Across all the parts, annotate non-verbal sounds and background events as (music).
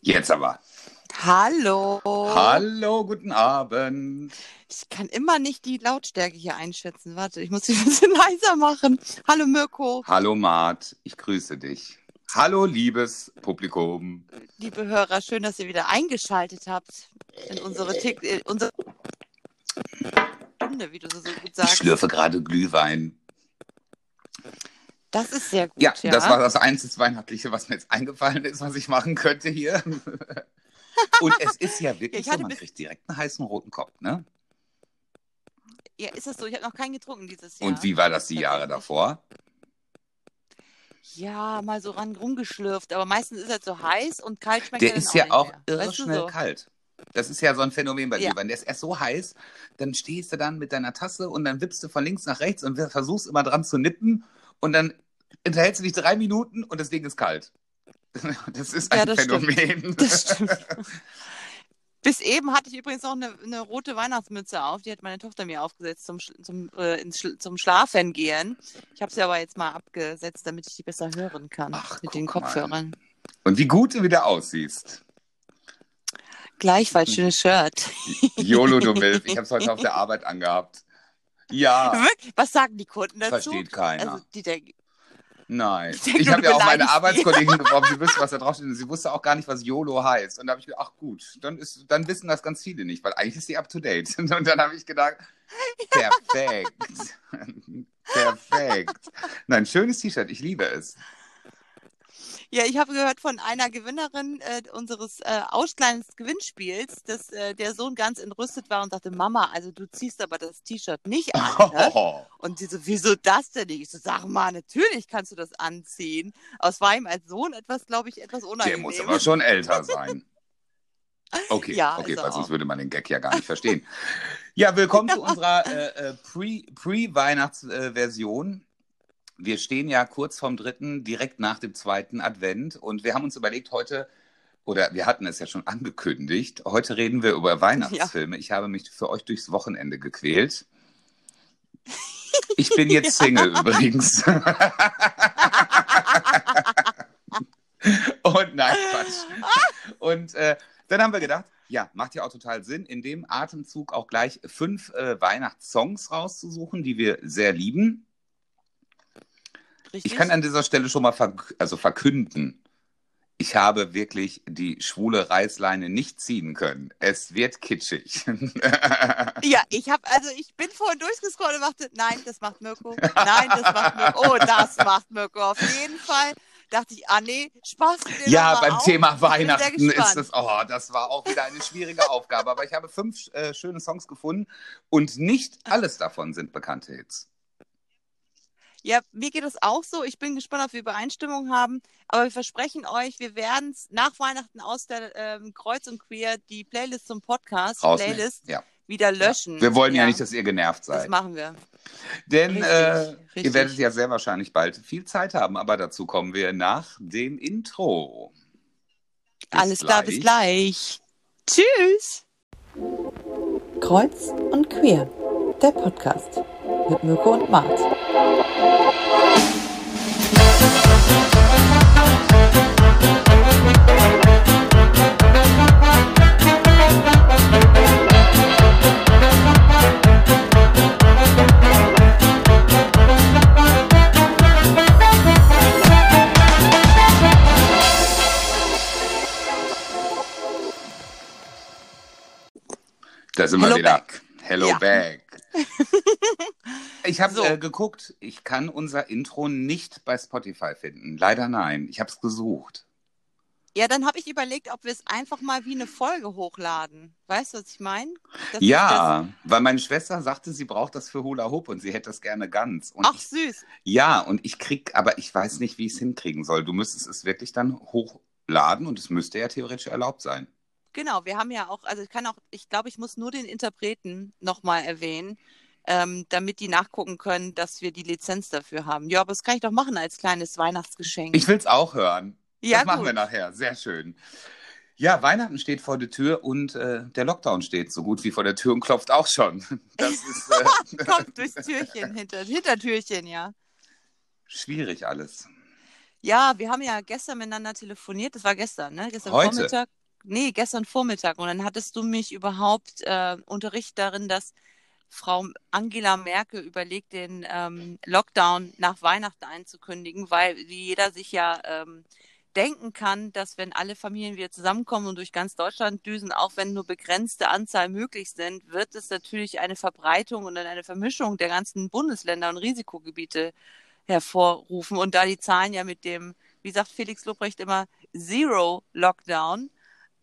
Jetzt aber. Hallo. Hallo, guten Abend. Ich kann immer nicht die Lautstärke hier einschätzen. Warte, ich muss sie (laughs) ein bisschen leiser machen. Hallo Mirko. Hallo Mart, ich grüße dich. Hallo, liebes Publikum. Liebe Hörer, schön, dass ihr wieder eingeschaltet habt in unsere, Tick, äh, unsere Stunde, wie du so gut Ich sagst. schlürfe gerade Glühwein. Das ist sehr gut. Ja, Ja, das war das einzige Weihnachtliche, was mir jetzt eingefallen ist, was ich machen könnte hier. (laughs) Und es ist ja wirklich ich so, man kriegt direkt einen heißen roten Kopf, ne? ja, ist das so? Ich habe noch keinen getrunken dieses Jahr. Und wie war das die Jahre davor? Ja, mal so ran rumgeschlürft. Aber meistens ist er so heiß und kalt schmeckt Der er ist ja auch mehr. irre Weißt schnell so? kalt. Das ist ja so ein Phänomen bei Ja. Glühwein. Der ist erst so heiß, dann stehst du dann mit deiner Tasse und dann wippst du von links nach rechts und versuchst immer dran zu nippen und dann unterhältst du dich drei Minuten und das Ding ist kalt. (laughs) Das ist Ja, ein das stimmt. Phänomen. (laughs) Das stimmt. Bis eben hatte ich übrigens noch eine, eine rote Weihnachtsmütze auf. Die hat meine Tochter mir aufgesetzt zum, zum, äh, ins Sch zum Schlafen gehen. Ich habe sie aber jetzt mal abgesetzt, damit ich die besser hören kann Ach, mit den guck mal. Kopfhörern. Und wie gut du wieder aussiehst. Gleichfalls schönes Shirt. YOLO, du (laughs) Milf. Ich habe es heute auf der Arbeit angehabt. Ja, (laughs) Wirklich? Was sagen die Kunden dazu? versteht keiner. Also die denken, Nein. Ich Ich habe ja auch meine. Arbeitskollegin (laughs) gefragt, sie wüsste, was da draufsteht. Und sie wusste auch gar nicht, was YOLO heißt. Und da habe ich gedacht, ach gut, dann, ist, dann wissen das ganz viele nicht, weil eigentlich ist sie up to date. (laughs) Und dann habe ich gedacht, perfekt. perfekt. Nein, schönes T-Shirt, ich liebe es. Ja, ich habe gehört von einer Gewinnerin äh, unseres äh, Auskleidungsgewinnspiels, dass äh, der Sohn ganz entrüstet war und sagte, Mama, also du ziehst aber das T-Shirt nicht an. (laughs) Ne? Oh, Und sie so, wieso das denn nicht? Ich so, sag mal, natürlich kannst du das anziehen. Aber es war ihm als Sohn etwas, glaube ich, etwas der unangenehm. muss aber schon älter (laughs) sein. Okay, Ja, okay, weil sonst würde man den Gag ja gar nicht verstehen. Ja, willkommen zu (laughs) unserer äh, äh, Pre- Pre-Weihnachts-Version. Wir stehen ja kurz vorm dritten, direkt nach dem zweiten Advent und wir haben uns überlegt, heute, oder wir hatten es ja schon angekündigt, heute reden wir über Weihnachtsfilme. Ich habe mich für euch durchs Wochenende gequält. Ich bin jetzt (laughs) Single übrigens. (laughs) Und nein, Quatsch. Und äh, dann haben wir gedacht, ja, macht ja auch total Sinn, in dem Atemzug auch gleich fünf äh, Weihnachtssongs rauszusuchen, die wir sehr lieben. Richtig? Ich kann an dieser Stelle schon mal verk also verkünden, ich habe wirklich die schwule Reißleine nicht ziehen können. Es wird kitschig. (laughs) ja, ich habe, also ich bin vorhin durchgescrollt und dachte, nein, das macht Mirko. Nein, das macht Mirko. Oh, das macht Mirko. Auf jeden Fall dachte ich, ah nee, Spaß. ja, beim auf. Thema Weihnachten ist das, oh, das war auch wieder eine schwierige Aufgabe. Aber ich habe fünf äh, schöne Songs gefunden und nicht alles davon sind bekannte Hits. Ja, mir geht es auch so. Ich bin gespannt, ob wir Übereinstimmung haben. Aber wir versprechen euch, wir werden es nach Weihnachten aus der ähm, Kreuz und Queer die Playlist zum Podcast, Rausnehmen. Playlist, Ja. wieder löschen. Wir wollen ja, nicht, dass ihr genervt Das seid. machen wir. Denn Richtig, äh, richtig. ihr werdet ja sehr wahrscheinlich bald viel Zeit haben, aber dazu kommen wir nach dem Intro. Bis Alles klar, bis gleich. Tschüss. Kreuz und Queer, der Podcast mit Mirko und Mart. Da sind wir Hello wieder. back. Hello Ja. back. (laughs) Ich habe So. äh, geguckt, ich kann unser Intro nicht bei Spotify finden. Leider nein. Ich habe es gesucht. Ja, dann habe ich überlegt, ob wir es einfach mal wie eine Folge hochladen. Weißt du, was ich meine? Das Ja, weil meine Schwester sagte, sie braucht das für Hula Hoop und sie hätte das gerne ganz. Und Das... Ach, ich, süß. ja, und ich krieg, aber ich weiß nicht, wie ich es hinkriegen soll. Du müsstest es wirklich dann hochladen und es müsste ja theoretisch erlaubt sein. Genau, wir haben ja auch, also ich kann auch, ich glaube, ich muss nur den Interpreten nochmal erwähnen, ähm, damit die nachgucken können, dass wir die Lizenz dafür haben. Ja, aber das kann ich doch machen als kleines Weihnachtsgeschenk. Ich will es auch hören. ja, das machen gut. wir nachher. Sehr schön. Ja, Weihnachten steht vor der Tür und äh, der Lockdown steht so gut wie vor der Tür und klopft auch schon. (laughs) Das ist äh, (laughs) Kommt durchs Türchen, hinter, Hintertürchen, ja. schwierig alles. Ja, wir haben ja gestern miteinander telefoniert. Das war gestern, ne? Gestern Heute? Vormittag. Nee, gestern Vormittag. Und dann hattest du mich überhaupt äh, unterrichtet darin, dass Frau Angela Merkel überlegt, den ähm, Lockdown nach Weihnachten einzukündigen, weil wie jeder sich ja ähm, denken kann, dass wenn alle Familien wieder zusammenkommen und durch ganz Deutschland düsen, auch wenn nur begrenzte Anzahl möglich sind, wird es natürlich eine Verbreitung und eine Vermischung der ganzen Bundesländer und Risikogebiete hervorrufen. Und da die Zahlen ja mit dem, wie sagt Felix Lobrecht immer, Zero Lockdown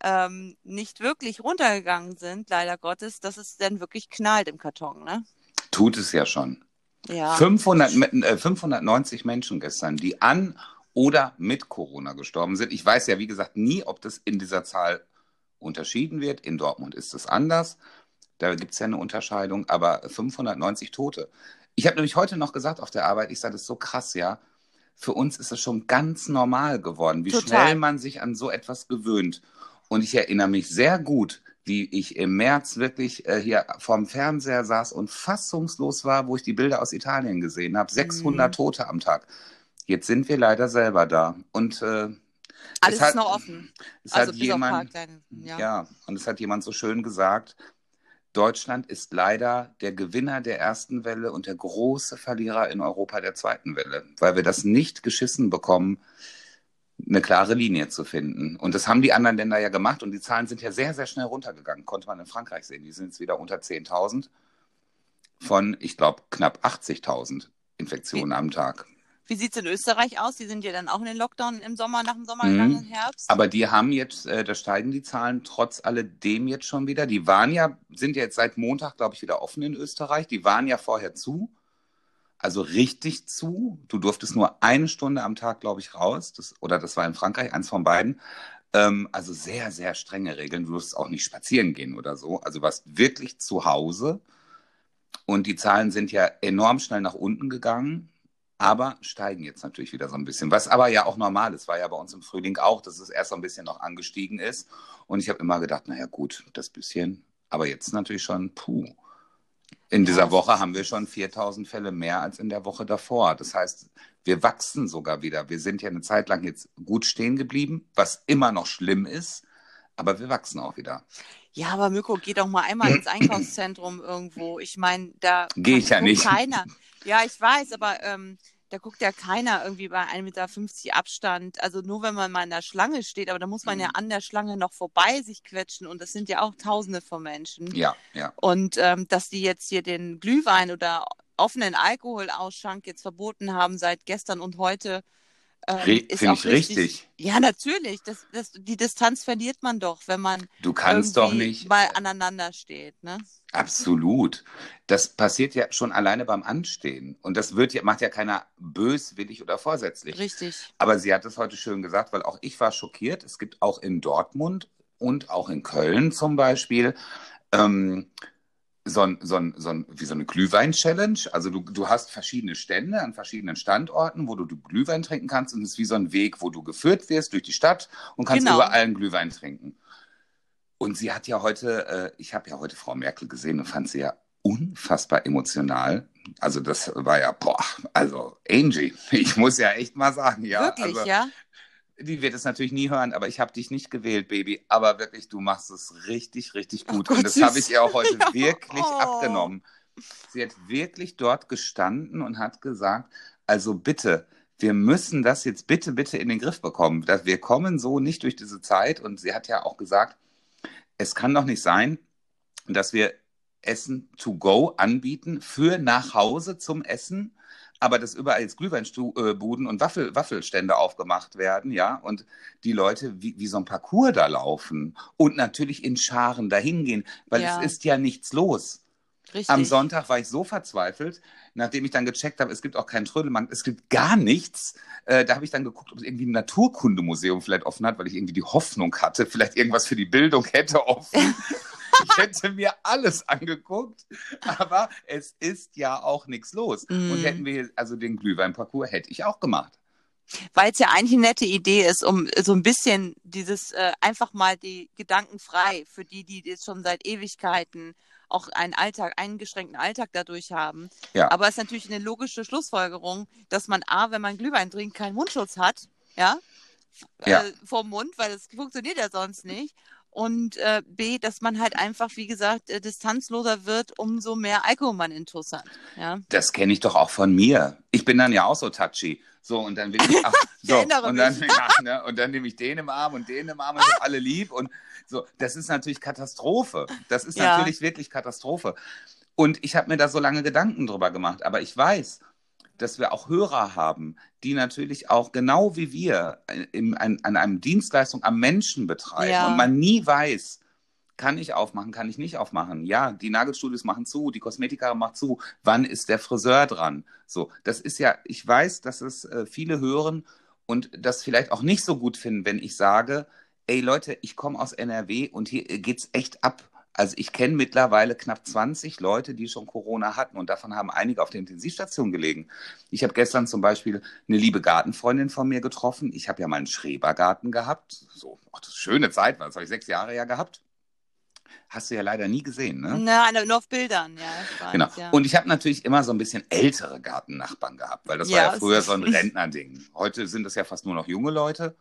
ähm, nicht wirklich runtergegangen sind, leider Gottes, dass es dann wirklich knallt im Karton, ne? Tut es ja schon. Ja. 500, äh, 590 Menschen gestern, die an oder mit Corona gestorben sind. Ich weiß ja, wie gesagt, nie, ob das in dieser Zahl unterschieden wird. In Dortmund ist es anders. Da gibt es ja eine Unterscheidung, aber 590 Tote. Ich habe nämlich heute noch gesagt auf der Arbeit, ich sage, das ist so krass, ja. Für uns ist es schon ganz normal geworden, wie Total. schnell man sich an so etwas gewöhnt. Und ich erinnere mich sehr gut, wie ich im März wirklich äh, hier vorm Fernseher saß und fassungslos war, wo ich die Bilder aus Italien gesehen habe. 600 Mhm. Tote am Tag. Jetzt sind wir leider selber da. Und äh, Alles es hat- ist noch offen. es Also hat jemand, Parkleine. ja. Ja. und es hat jemand so schön gesagt, Deutschland ist leider der Gewinner der ersten Welle und der große Verlierer in Europa der zweiten Welle, weil wir das nicht geschissen bekommen, eine klare Linie zu finden. Und das haben die anderen Länder ja gemacht und die Zahlen sind ja sehr, sehr schnell runtergegangen. Konnte man in Frankreich sehen. Die sind jetzt wieder unter 10.000 von, ich glaube, knapp 80.000 Infektionen am Tag. Wie sieht es in Österreich aus? Die sind ja dann auch in den Lockdown im Sommer, nach dem Sommer Mhm. im Herbst. Aber die haben jetzt, äh, da steigen die Zahlen trotz alledem jetzt schon wieder. Die waren ja, sind ja jetzt seit Montag, glaube ich, wieder offen in Österreich. Die waren ja vorher zu. Also richtig zu. Du durftest nur eine Stunde am Tag, glaube ich, raus. Das, oder das war in Frankreich, eins von beiden. Ähm, also sehr, sehr strenge Regeln. Du durfst auch nicht spazieren gehen oder so. Also warst wirklich zu Hause. Und die Zahlen sind ja enorm schnell nach unten gegangen aber steigen jetzt natürlich wieder so ein bisschen. Was aber ja auch normal ist, war ja bei uns im Frühling auch, dass es erst so ein bisschen noch angestiegen ist. Und ich habe immer gedacht, naja gut, das bisschen, aber jetzt natürlich schon, puh. In dieser es Woche haben wir schon 4000 Fälle mehr als in der Woche davor. Das heißt, wir wachsen sogar wieder. Wir sind ja eine Zeit lang jetzt gut stehen geblieben, was immer noch schlimm ist, aber wir wachsen auch wieder. Ja, aber Mirko, geh doch mal einmal ins Einkaufszentrum irgendwo. Ich meine, da Geh ich ja nicht. keiner. Ja, ich weiß, aber ähm, da guckt ja keiner irgendwie bei 1,50 Meter Abstand. Also nur wenn man mal in der Schlange steht, aber da muss man ja Mhm. an der Schlange noch vorbei sich quetschen und das sind ja auch Tausende von Menschen. Ja, ja. Und ähm, dass die jetzt hier den Glühwein oder offenen Alkoholausschank jetzt verboten haben seit gestern und heute, ähm, Finde ich richtig. Ja, natürlich. Das, das, die Distanz verliert man doch, wenn man Du kannst doch nicht. mal aneinander steht. Ne? Absolut. Das passiert ja schon alleine beim Anstehen. Und das wird ja, macht ja keiner böswillig oder vorsätzlich. Richtig. Aber sie hat es heute schön gesagt, weil auch ich war schockiert. Es gibt auch in Dortmund und auch in Köln zum Beispiel ähm, so, ein, so, ein, so, ein, wie so eine Glühwein-Challenge. Also du, du hast verschiedene Stände an verschiedenen Standorten, wo du, du Glühwein trinken kannst. Und es ist wie so ein Weg, wo du geführt wirst durch die Stadt und kannst Genau. überall einen Glühwein trinken. Und sie hat ja heute, äh, ich habe ja heute Frau Merkel gesehen und fand sie ja unfassbar emotional. Also das war ja, boah, also Angie, (laughs) ich muss ja echt mal sagen, ja. Wirklich, also, ja? Die wird es natürlich nie hören, aber ich habe dich nicht gewählt, Baby. Aber wirklich, du machst es richtig, richtig Oh gut. Gott, und das habe ich ihr auch heute (laughs) Ja. wirklich Oh. abgenommen. Sie hat wirklich dort gestanden und hat gesagt, also bitte, wir müssen das jetzt bitte, bitte in den Griff bekommen. Wir kommen so nicht durch diese Zeit. Und sie hat ja auch gesagt, es kann doch nicht sein, dass wir Essen to go anbieten für nach Hause zum Essen, aber dass überall jetzt Glühweinbuden und Waffel, Waffelstände aufgemacht werden, ja, und die Leute wie, wie so ein Parcours da laufen und natürlich in Scharen dahin gehen, weil Ja. es ist ja nichts los. Richtig. Am Sonntag war ich so verzweifelt, nachdem ich dann gecheckt habe, es gibt auch keinen Trödelmarkt, es gibt gar nichts. Äh, da habe ich dann geguckt, ob es irgendwie ein Naturkundemuseum vielleicht offen hat, weil ich irgendwie die Hoffnung hatte, vielleicht irgendwas für die Bildung hätte offen. (laughs) ich hätte mir alles angeguckt, aber es ist ja auch nichts los. Mm. Und hätten wir also den Glühweinparcours hätte ich auch gemacht. Weil es ja eigentlich eine nette Idee ist, um so ein bisschen dieses äh, einfach mal die Gedanken frei für die, die jetzt schon seit Ewigkeiten auch einen Alltag, eingeschränkten Alltag dadurch haben. Ja. Aber es ist natürlich eine logische Schlussfolgerung, dass man A, wenn man Glühwein trinkt, keinen Mundschutz hat ja, Ja. Äh, vom Mund, weil das funktioniert ja sonst nicht. Und äh, B, dass man halt einfach, wie gesagt, äh, distanzloser wird, umso mehr Alkohol man intus hat. Ja. Das kenne ich doch auch von mir. Ich bin dann ja auch so touchy. So, und dann will ich, (laughs) ach, so, erinnere und dann, (laughs) ja, ne, und dann nehme ich den im Arm und den im Arm und ich hab alle lieb. Und so, das ist natürlich Katastrophe. Das ist Ja. natürlich wirklich Katastrophe. Und ich habe mir da so lange Gedanken drüber gemacht. Aber ich weiß, dass wir auch Hörer haben, die natürlich auch genau wie wir in, an, an einem Dienstleistung am Menschen betreiben Ja. und man nie weiß, kann ich aufmachen, kann ich nicht aufmachen. Ja, die Nagelstudios machen zu, die Kosmetiker macht zu. Wann ist der Friseur dran? So, das ist ja, ich weiß, dass es äh, viele hören und das vielleicht auch nicht so gut finden, wenn ich sage, ey Leute, ich komme aus NRW und hier äh, geht's echt ab. Also ich kenne mittlerweile knapp 20 Leute, die schon Corona hatten und davon haben einige auf der Intensivstation gelegen. Ich habe gestern zum Beispiel eine liebe Gartenfreundin von mir getroffen. Ich habe ja mal einen Schrebergarten gehabt. So, ach, das ist eine schöne Zeit, das habe ich sechs Jahre ja gehabt. Hast du ja leider nie gesehen, ne? Na, nur auf Bildern, ja. Weiß, Genau. Ja. Und ich habe natürlich immer so ein bisschen ältere Gartennachbarn gehabt, weil das war Ja, ja früher so ein Rentnerding. Heute sind das ja fast nur noch junge Leute.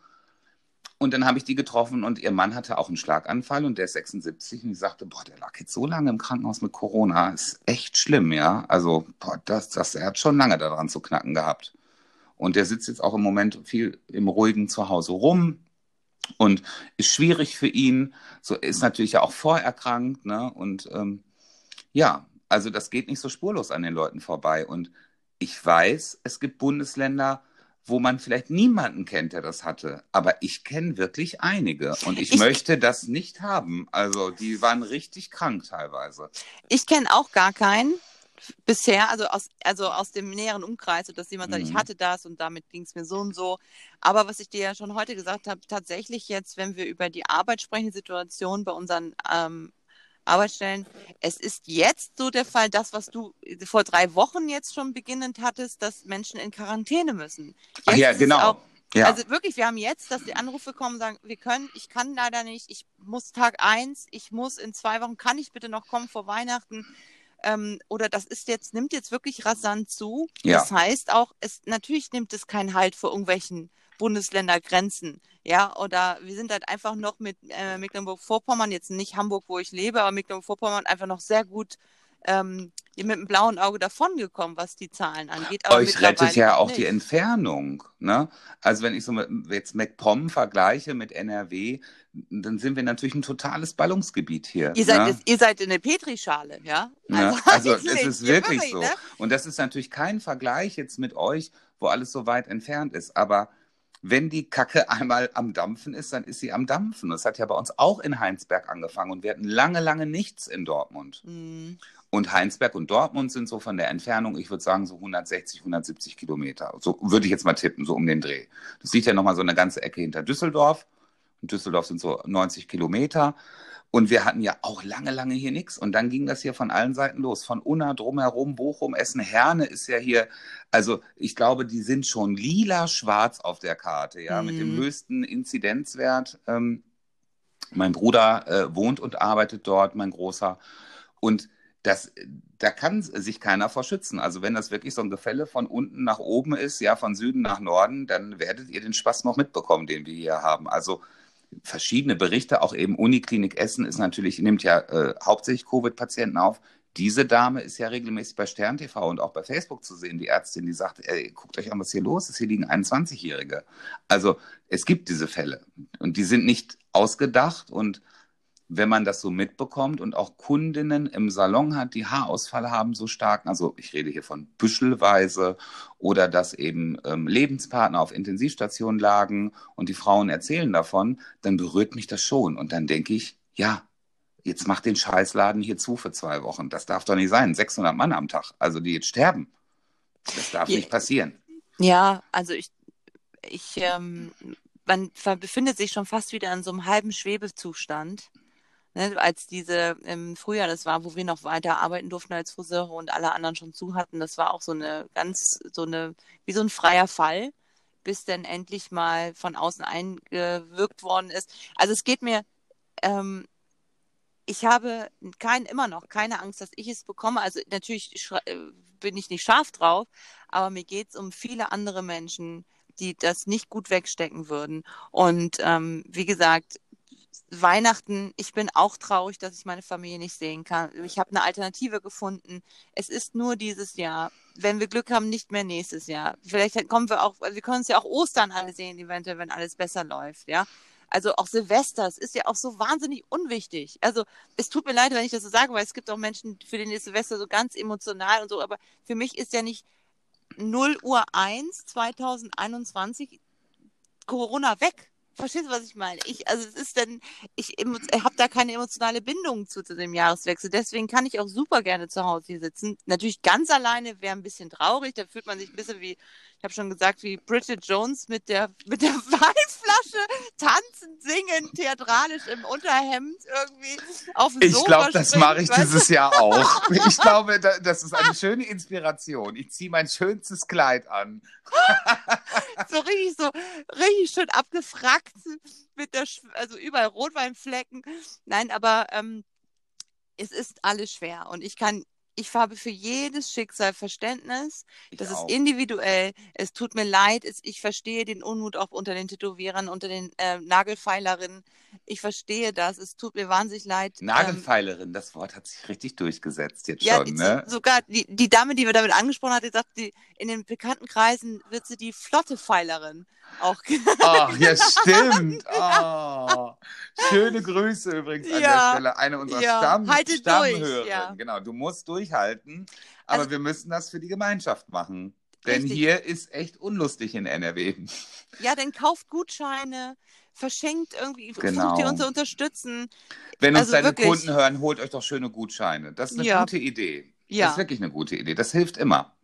Und dann habe ich die getroffen und ihr Mann hatte auch einen Schlaganfall und der ist 76 und ich sagte, boah, der lag jetzt so lange im Krankenhaus mit Corona, ist echt schlimm, ja. Also, boah, das, das, er hat schon lange daran zu knacken gehabt. Und der sitzt jetzt auch im Moment viel im ruhigen Zuhause rum und ist schwierig für ihn. So ist natürlich ja auch vorerkrankt, ne? Und ähm, ja, also das geht nicht so spurlos an den Leuten vorbei. Und ich weiß, es gibt Bundesländer, wo man vielleicht niemanden kennt, der das hatte. Aber ich kenne wirklich einige. Und ich, Ich- möchte das nicht haben. Also die waren richtig krank teilweise. Ich kenne auch gar keinen bisher, also aus, also aus dem näheren Umkreis, dass jemand sagt, Mhm. ich hatte das und damit ging es mir so und so. Aber was ich dir ja schon heute gesagt habe, tatsächlich jetzt, wenn wir über die Arbeit sprechen, die Situation bei unseren ähm, Arbeitsstellen, es ist jetzt so der Fall, das, was du vor drei Wochen jetzt schon beginnend hattest, dass Menschen in Quarantäne müssen. Ach ja, genau. Auch, ja. Also wirklich, wir haben jetzt, dass die Anrufe kommen und sagen, wir können, ich kann leider nicht, ich muss Tag eins, ich muss in zwei Wochen, kann ich bitte noch kommen vor Weihnachten? Ähm, oder das ist jetzt, nimmt jetzt wirklich rasant zu. Ja. Das heißt auch, es natürlich nimmt es keinen Halt vor irgendwelchen Bundesländergrenzen. Ja, oder wir sind halt einfach noch mit äh, Mecklenburg-Vorpommern, jetzt nicht Hamburg, wo ich lebe, aber Mecklenburg-Vorpommern einfach noch sehr gut ähm, mit dem blauen Auge davongekommen, was die Zahlen angeht. Aber Euch rettet ja auch nicht. die Entfernung. Ne? Also wenn ich so mit, jetzt MacPom vergleiche mit NRW, dann sind wir natürlich ein totales Ballungsgebiet hier. Ihr seid, ne? jetzt, ihr seid in der Petrischale, ja? Ne? Also (laughs) es wirklich, ist ihr wirklich so. ne? Und das ist natürlich kein Vergleich jetzt mit euch, wo alles so weit entfernt ist. Aber wenn die Kacke (laughs) einmal am Dampfen ist, dann ist sie am Dampfen. Das hat ja bei uns auch in Heinsberg angefangen und wir hatten lange, lange nichts in Dortmund. Hm. Und Heinsberg und Dortmund sind so von der Entfernung, ich würde sagen, so 160, 170 Kilometer. So würde ich jetzt mal tippen, so um den Dreh. Das liegt ja nochmal so eine ganze Ecke hinter Düsseldorf. Und Düsseldorf sind so 90 Kilometer. Und wir hatten ja auch lange, lange hier nichts. Und dann ging das hier von allen Seiten los. Von Unna drumherum, Bochum, Essen, Herne ist ja hier. Also ich glaube, die sind schon lila-schwarz auf der Karte, ja, mit dem Mhm. höchsten Inzidenzwert. Ähm, mein Bruder äh, wohnt und arbeitet dort, mein Großer. Und das, da kann sich keiner vor schützen. Also wenn das wirklich so ein Gefälle von unten nach oben ist, ja, von Süden nach Norden, dann werdet ihr den Spaß noch mitbekommen, den wir hier haben. Also verschiedene Berichte, auch eben Uniklinik Essen ist natürlich, nimmt ja äh, hauptsächlich Covid-Patienten auf. Diese Dame ist ja regelmäßig bei Stern TV und auch bei Facebook zu sehen, die Ärztin, die sagt, ey, guckt euch an, was hier los ist, hier liegen 21-Jährige. Also es gibt diese Fälle und die sind nicht ausgedacht und wenn man das so mitbekommt und auch Kundinnen im Salon hat, die Haarausfall haben so stark, also ich rede hier von büschelweise oder dass eben ähm, Lebenspartner auf Intensivstationen lagen und die Frauen erzählen davon, dann berührt mich das schon und dann denke ich, ja, jetzt macht den Scheißladen hier zu für zwei Wochen. Das darf doch nicht sein. 600 Mann am Tag, also die jetzt sterben. Das darf Ja. nicht passieren. Ja, also ich, ich, ähm, man befindet sich schon fast wieder in so einem halben Schwebezustand. Ne, als diese im Frühjahr das war, wo wir noch weiter arbeiten durften als Friseure und alle anderen schon zu hatten, das war auch so eine ganz, so eine, wie so ein freier Fall, bis dann endlich mal von außen eingewirkt worden ist. Also es geht mir, ähm, ich habe kein, immer noch keine Angst, dass ich es bekomme. Also natürlich äh, bin ich nicht scharf drauf, aber mir geht es um viele andere Menschen, die das nicht gut wegstecken würden. Und ähm, wie gesagt, Weihnachten, ich bin auch traurig, dass ich meine Familie nicht sehen kann. Ich habe eine Alternative gefunden. Es ist nur dieses Jahr. Wenn wir Glück haben, nicht mehr nächstes Jahr. Vielleicht kommen wir auch, wir können uns ja auch Ostern alle sehen, eventuell, wenn alles besser läuft, ja. Also auch Silvester, es ist ja auch so wahnsinnig unwichtig. Also es tut mir leid, wenn ich das so sage, weil es gibt auch Menschen, für den ist Silvester so ganz emotional und so, aber für mich ist ja nicht 0 Uhr 1 2021 Corona weg. Verstehst du, was ich meine? Ich, also es ist dann, ich habe da keine emotionale Bindung zu, zu dem Jahreswechsel. Deswegen kann ich auch super gerne zu Hause hier sitzen. Natürlich ganz alleine wäre ein bisschen traurig. Da fühlt man sich ein bisschen wie, ich habe schon gesagt, wie Bridget Jones mit der, mit der (laughs) Weinflasche tanzend, singen, theatralisch im Unterhemd irgendwie auf dem Ich Sofa glaube, das mache ich dieses Jahr auch. (laughs) Ich glaube, da- das ist eine schöne Inspiration. Ich ziehe mein schönstes Kleid an. (laughs) so richtig so richtig schön abgefrackt (laughs) mit der Sch also überall Rotweinflecken. Nein, aber ähm, es ist alles schwer und ich kann ich habe für jedes Schicksal Verständnis. Ich Das auch. ist individuell. Es tut mir leid. Es, ich verstehe den Unmut auch unter den Tätowierern, unter den äh, Nagelfeilerinnen. Ich verstehe das. Es tut mir wahnsinnig leid. Ähm, Nagelfeilerin, das Wort hat sich richtig durchgesetzt jetzt ja, schon, die- ne? sogar die, die Dame, die wir damit angesprochen hat, die sagt, die, in den bekannten Kreisen wird sie die flotte Feilerin auch genannt. (laughs) Ach, ja, stimmt. (laughs) Oh. Schöne Grüße übrigens an Ja, der Stelle. Eine unserer ja. Stamm durch, Stammhörerinnen. ja. Genau, du musst durchhalten. Aber Also- wir müssen das für die Gemeinschaft machen. Denn Richtig. hier ist echt unlustig in NRW. (laughs) Ja, dann kauft Gutscheine, verschenkt irgendwie, Genau. versucht ihr uns zu unterstützen. Wenn uns Also deine wirklich. Kunden hören, holt euch doch schöne Gutscheine. Das ist eine Ja. gute Idee. Das Ja. ist wirklich eine gute Idee. Das hilft immer.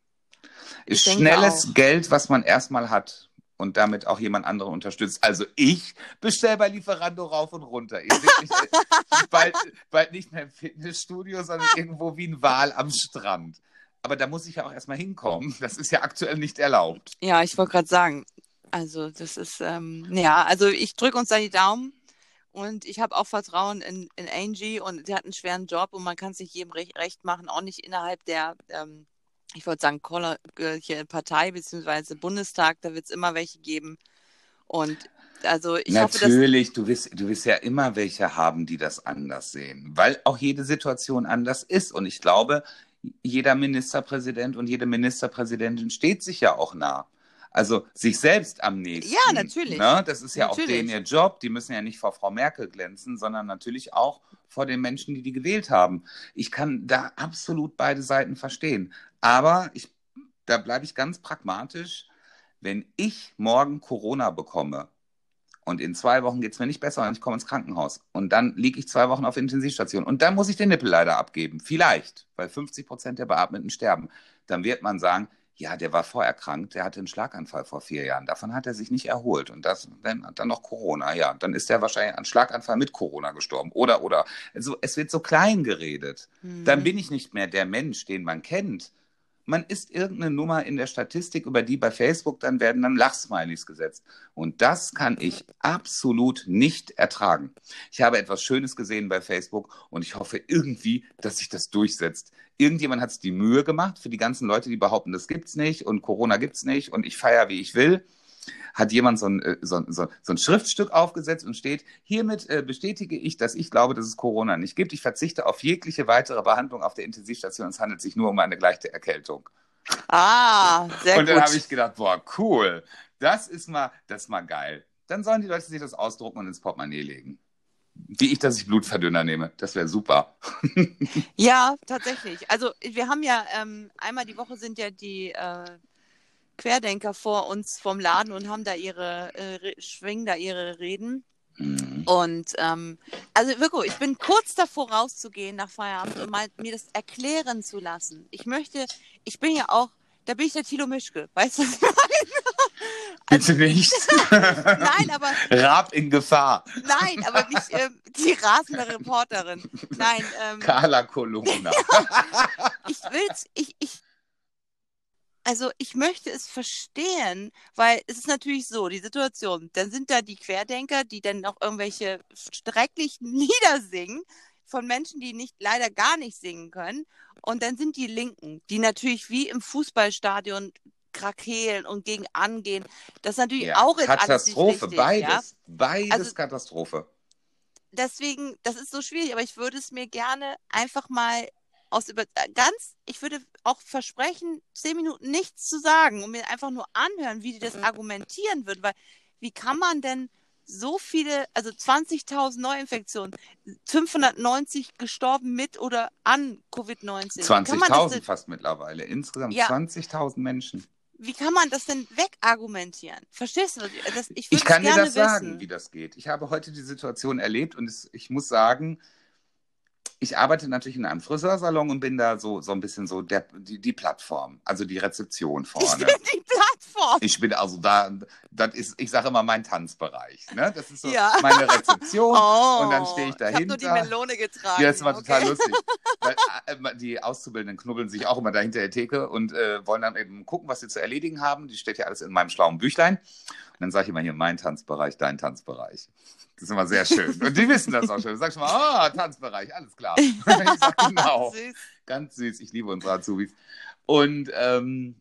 Ist schnelles auch. Geld, was man erstmal hat und damit auch jemand anderen unterstützt. Also ich bestelle bei Lieferando rauf und runter. Ihr seht mich (laughs) bald, bald nicht mehr im Fitnessstudio, sondern irgendwo wie ein Wal am Strand. Aber da muss ich ja auch erstmal hinkommen. Das ist ja aktuell nicht erlaubt. Ja, ich wollte gerade sagen, also das ist, ähm, ja, also ich drücke uns da die Daumen und ich habe auch Vertrauen in, in Angie und sie hat einen schweren Job und man kann es nicht jedem recht, recht machen, auch nicht innerhalb der, ähm, ich wollte sagen, Koller, äh, Partei beziehungsweise Bundestag, da wird es immer welche geben. Und also ich hoffe, dass Natürlich, du wirst, du wirst ja immer welche haben, die das anders sehen, weil auch jede Situation anders ist. Und ich glaube, jeder Ministerpräsident und jede Ministerpräsidentin steht sich ja auch nah. Also sich selbst am nächsten. Ja, natürlich. Ne? Das ist ja auch Natürlich. denen ihr Job. Die müssen ja nicht vor Frau Merkel glänzen, sondern natürlich auch vor den Menschen, die die gewählt haben. Ich kann da absolut beide Seiten verstehen. Aber ich, da bleibe ich ganz pragmatisch. Wenn ich morgen Corona bekomme, und in zwei Wochen geht es mir nicht besser und ich komme ins Krankenhaus. Und dann liege ich zwei Wochen auf Intensivstation. Und dann muss ich den Nippel leider abgeben. Vielleicht, weil 50 Prozent der Beatmeten sterben. Dann wird man sagen, ja, der war vorerkrankt, der hatte einen Schlaganfall vor vier Jahren. Davon hat er sich nicht erholt. Und das, dann hat dann noch Corona. Ja, dann ist er wahrscheinlich an Schlaganfall mit Corona gestorben. Oder, oder. Also, es wird so klein geredet. Mhm. Dann bin ich nicht mehr der Mensch, den man kennt. Man ist irgendeine Nummer in der Statistik, über die bei Facebook dann werden dann Lachsmilies gesetzt. Und das kann ich absolut nicht ertragen. Ich habe etwas Schönes gesehen bei Facebook und ich hoffe irgendwie, dass sich das durchsetzt. Irgendjemand hat es die Mühe gemacht für die ganzen Leute, die behaupten, das gibt's nicht und Corona gibt's nicht und ich feiere, wie ich will hat jemand so ein, äh, so, so, so ein Schriftstück aufgesetzt und steht, hiermit äh, bestätige ich, dass ich glaube, dass es Corona nicht gibt. Ich verzichte auf jegliche weitere Behandlung auf der Intensivstation. Es handelt sich nur um eine leichte Erkältung. Ah, sehr und dann gut. habe ich gedacht, boah, cool. Das ist mal, das ist mal geil. Dann sollen die Leute sich das ausdrucken und ins Portemonnaie legen. Wie ich, dass ich Blutverdünner nehme. Das wäre super. Ja, tatsächlich. Also wir haben ja ähm, einmal die Woche sind ja die äh, Querdenker vor uns vom Laden und haben da ihre, äh, schwingen da ihre Reden. Mhm. Und ähm, also wirklich, ich bin kurz davor rauszugehen nach Feierabend und mal mir das erklären zu lassen. Ich möchte, ich bin ja auch, da bin ich der Thilo Mischke, (laughs) weißt du? was ich Bitte nicht. meine? (laughs) Nein, aber (laughs) Raab in Gefahr. nein, aber nicht ähm, die rasende Reporterin. Nein, ähm, Carla Kolumna. ich will's, ich, ich, also ich möchte es verstehen, weil es ist natürlich so, die Situation, dann sind da die Querdenker, die dann noch irgendwelche schrecklichen (laughs) Lieder singen von Menschen, die nicht leider gar nicht singen können. Und dann sind die Linken, die natürlich wie im Fußballstadion krakeelen und gegen angehen. Das ist natürlich Ja, auch jetzt Katastrophe, richtig, beides. Ja? Beides Also- Katastrophe. Deswegen, das ist so schwierig, aber ich würde es mir gerne einfach mal aus über äh, ganz, ich würde auch versprechen, zehn Minuten nichts zu sagen und mir einfach nur anhören, wie die das argumentieren würden, weil wie kann man denn so viele, also 20.000 Neuinfektionen, 590 gestorben mit oder an Covid-19. Wie kann man das 20.000 denn- fast mittlerweile. Insgesamt Ja. 20.000 Menschen. Wie kann man das denn wegargumentieren? Verstehst du? Das, ich Ich kann dir das sagen, wissen. wie das geht. Ich habe heute die Situation erlebt und es, ich muss sagen, ich arbeite natürlich in einem Friseursalon und bin da so, so ein bisschen so der, die, die Plattform, also die Rezeption (laughs) Ich vorne. bin die Plattform. Ich bin also da, das ist, ich sage immer mein Tanzbereich. Ne? Das ist so Ja. meine Rezeption. (laughs) Oh, und dann stehe ich Ich habe nur die dahinter. Melone getragen. Ja, das war okay. total lustig. (laughs) Weil, äh, die Auszubildenden knubbeln sich auch immer dahinter der Theke und äh, wollen dann eben gucken, was sie zu erledigen haben. Die steht ja alles in meinem schlauen Büchlein. Und dann sage ich immer hier, mein Tanzbereich, dein Tanzbereich. Das ist immer sehr schön. Und die wissen das auch schon. Du sagst schon mal, ah, Tanzbereich, alles klar. (laughs) ich sag, genau. Süß. Ganz süß. Ich liebe unsere Azubis. Und ähm,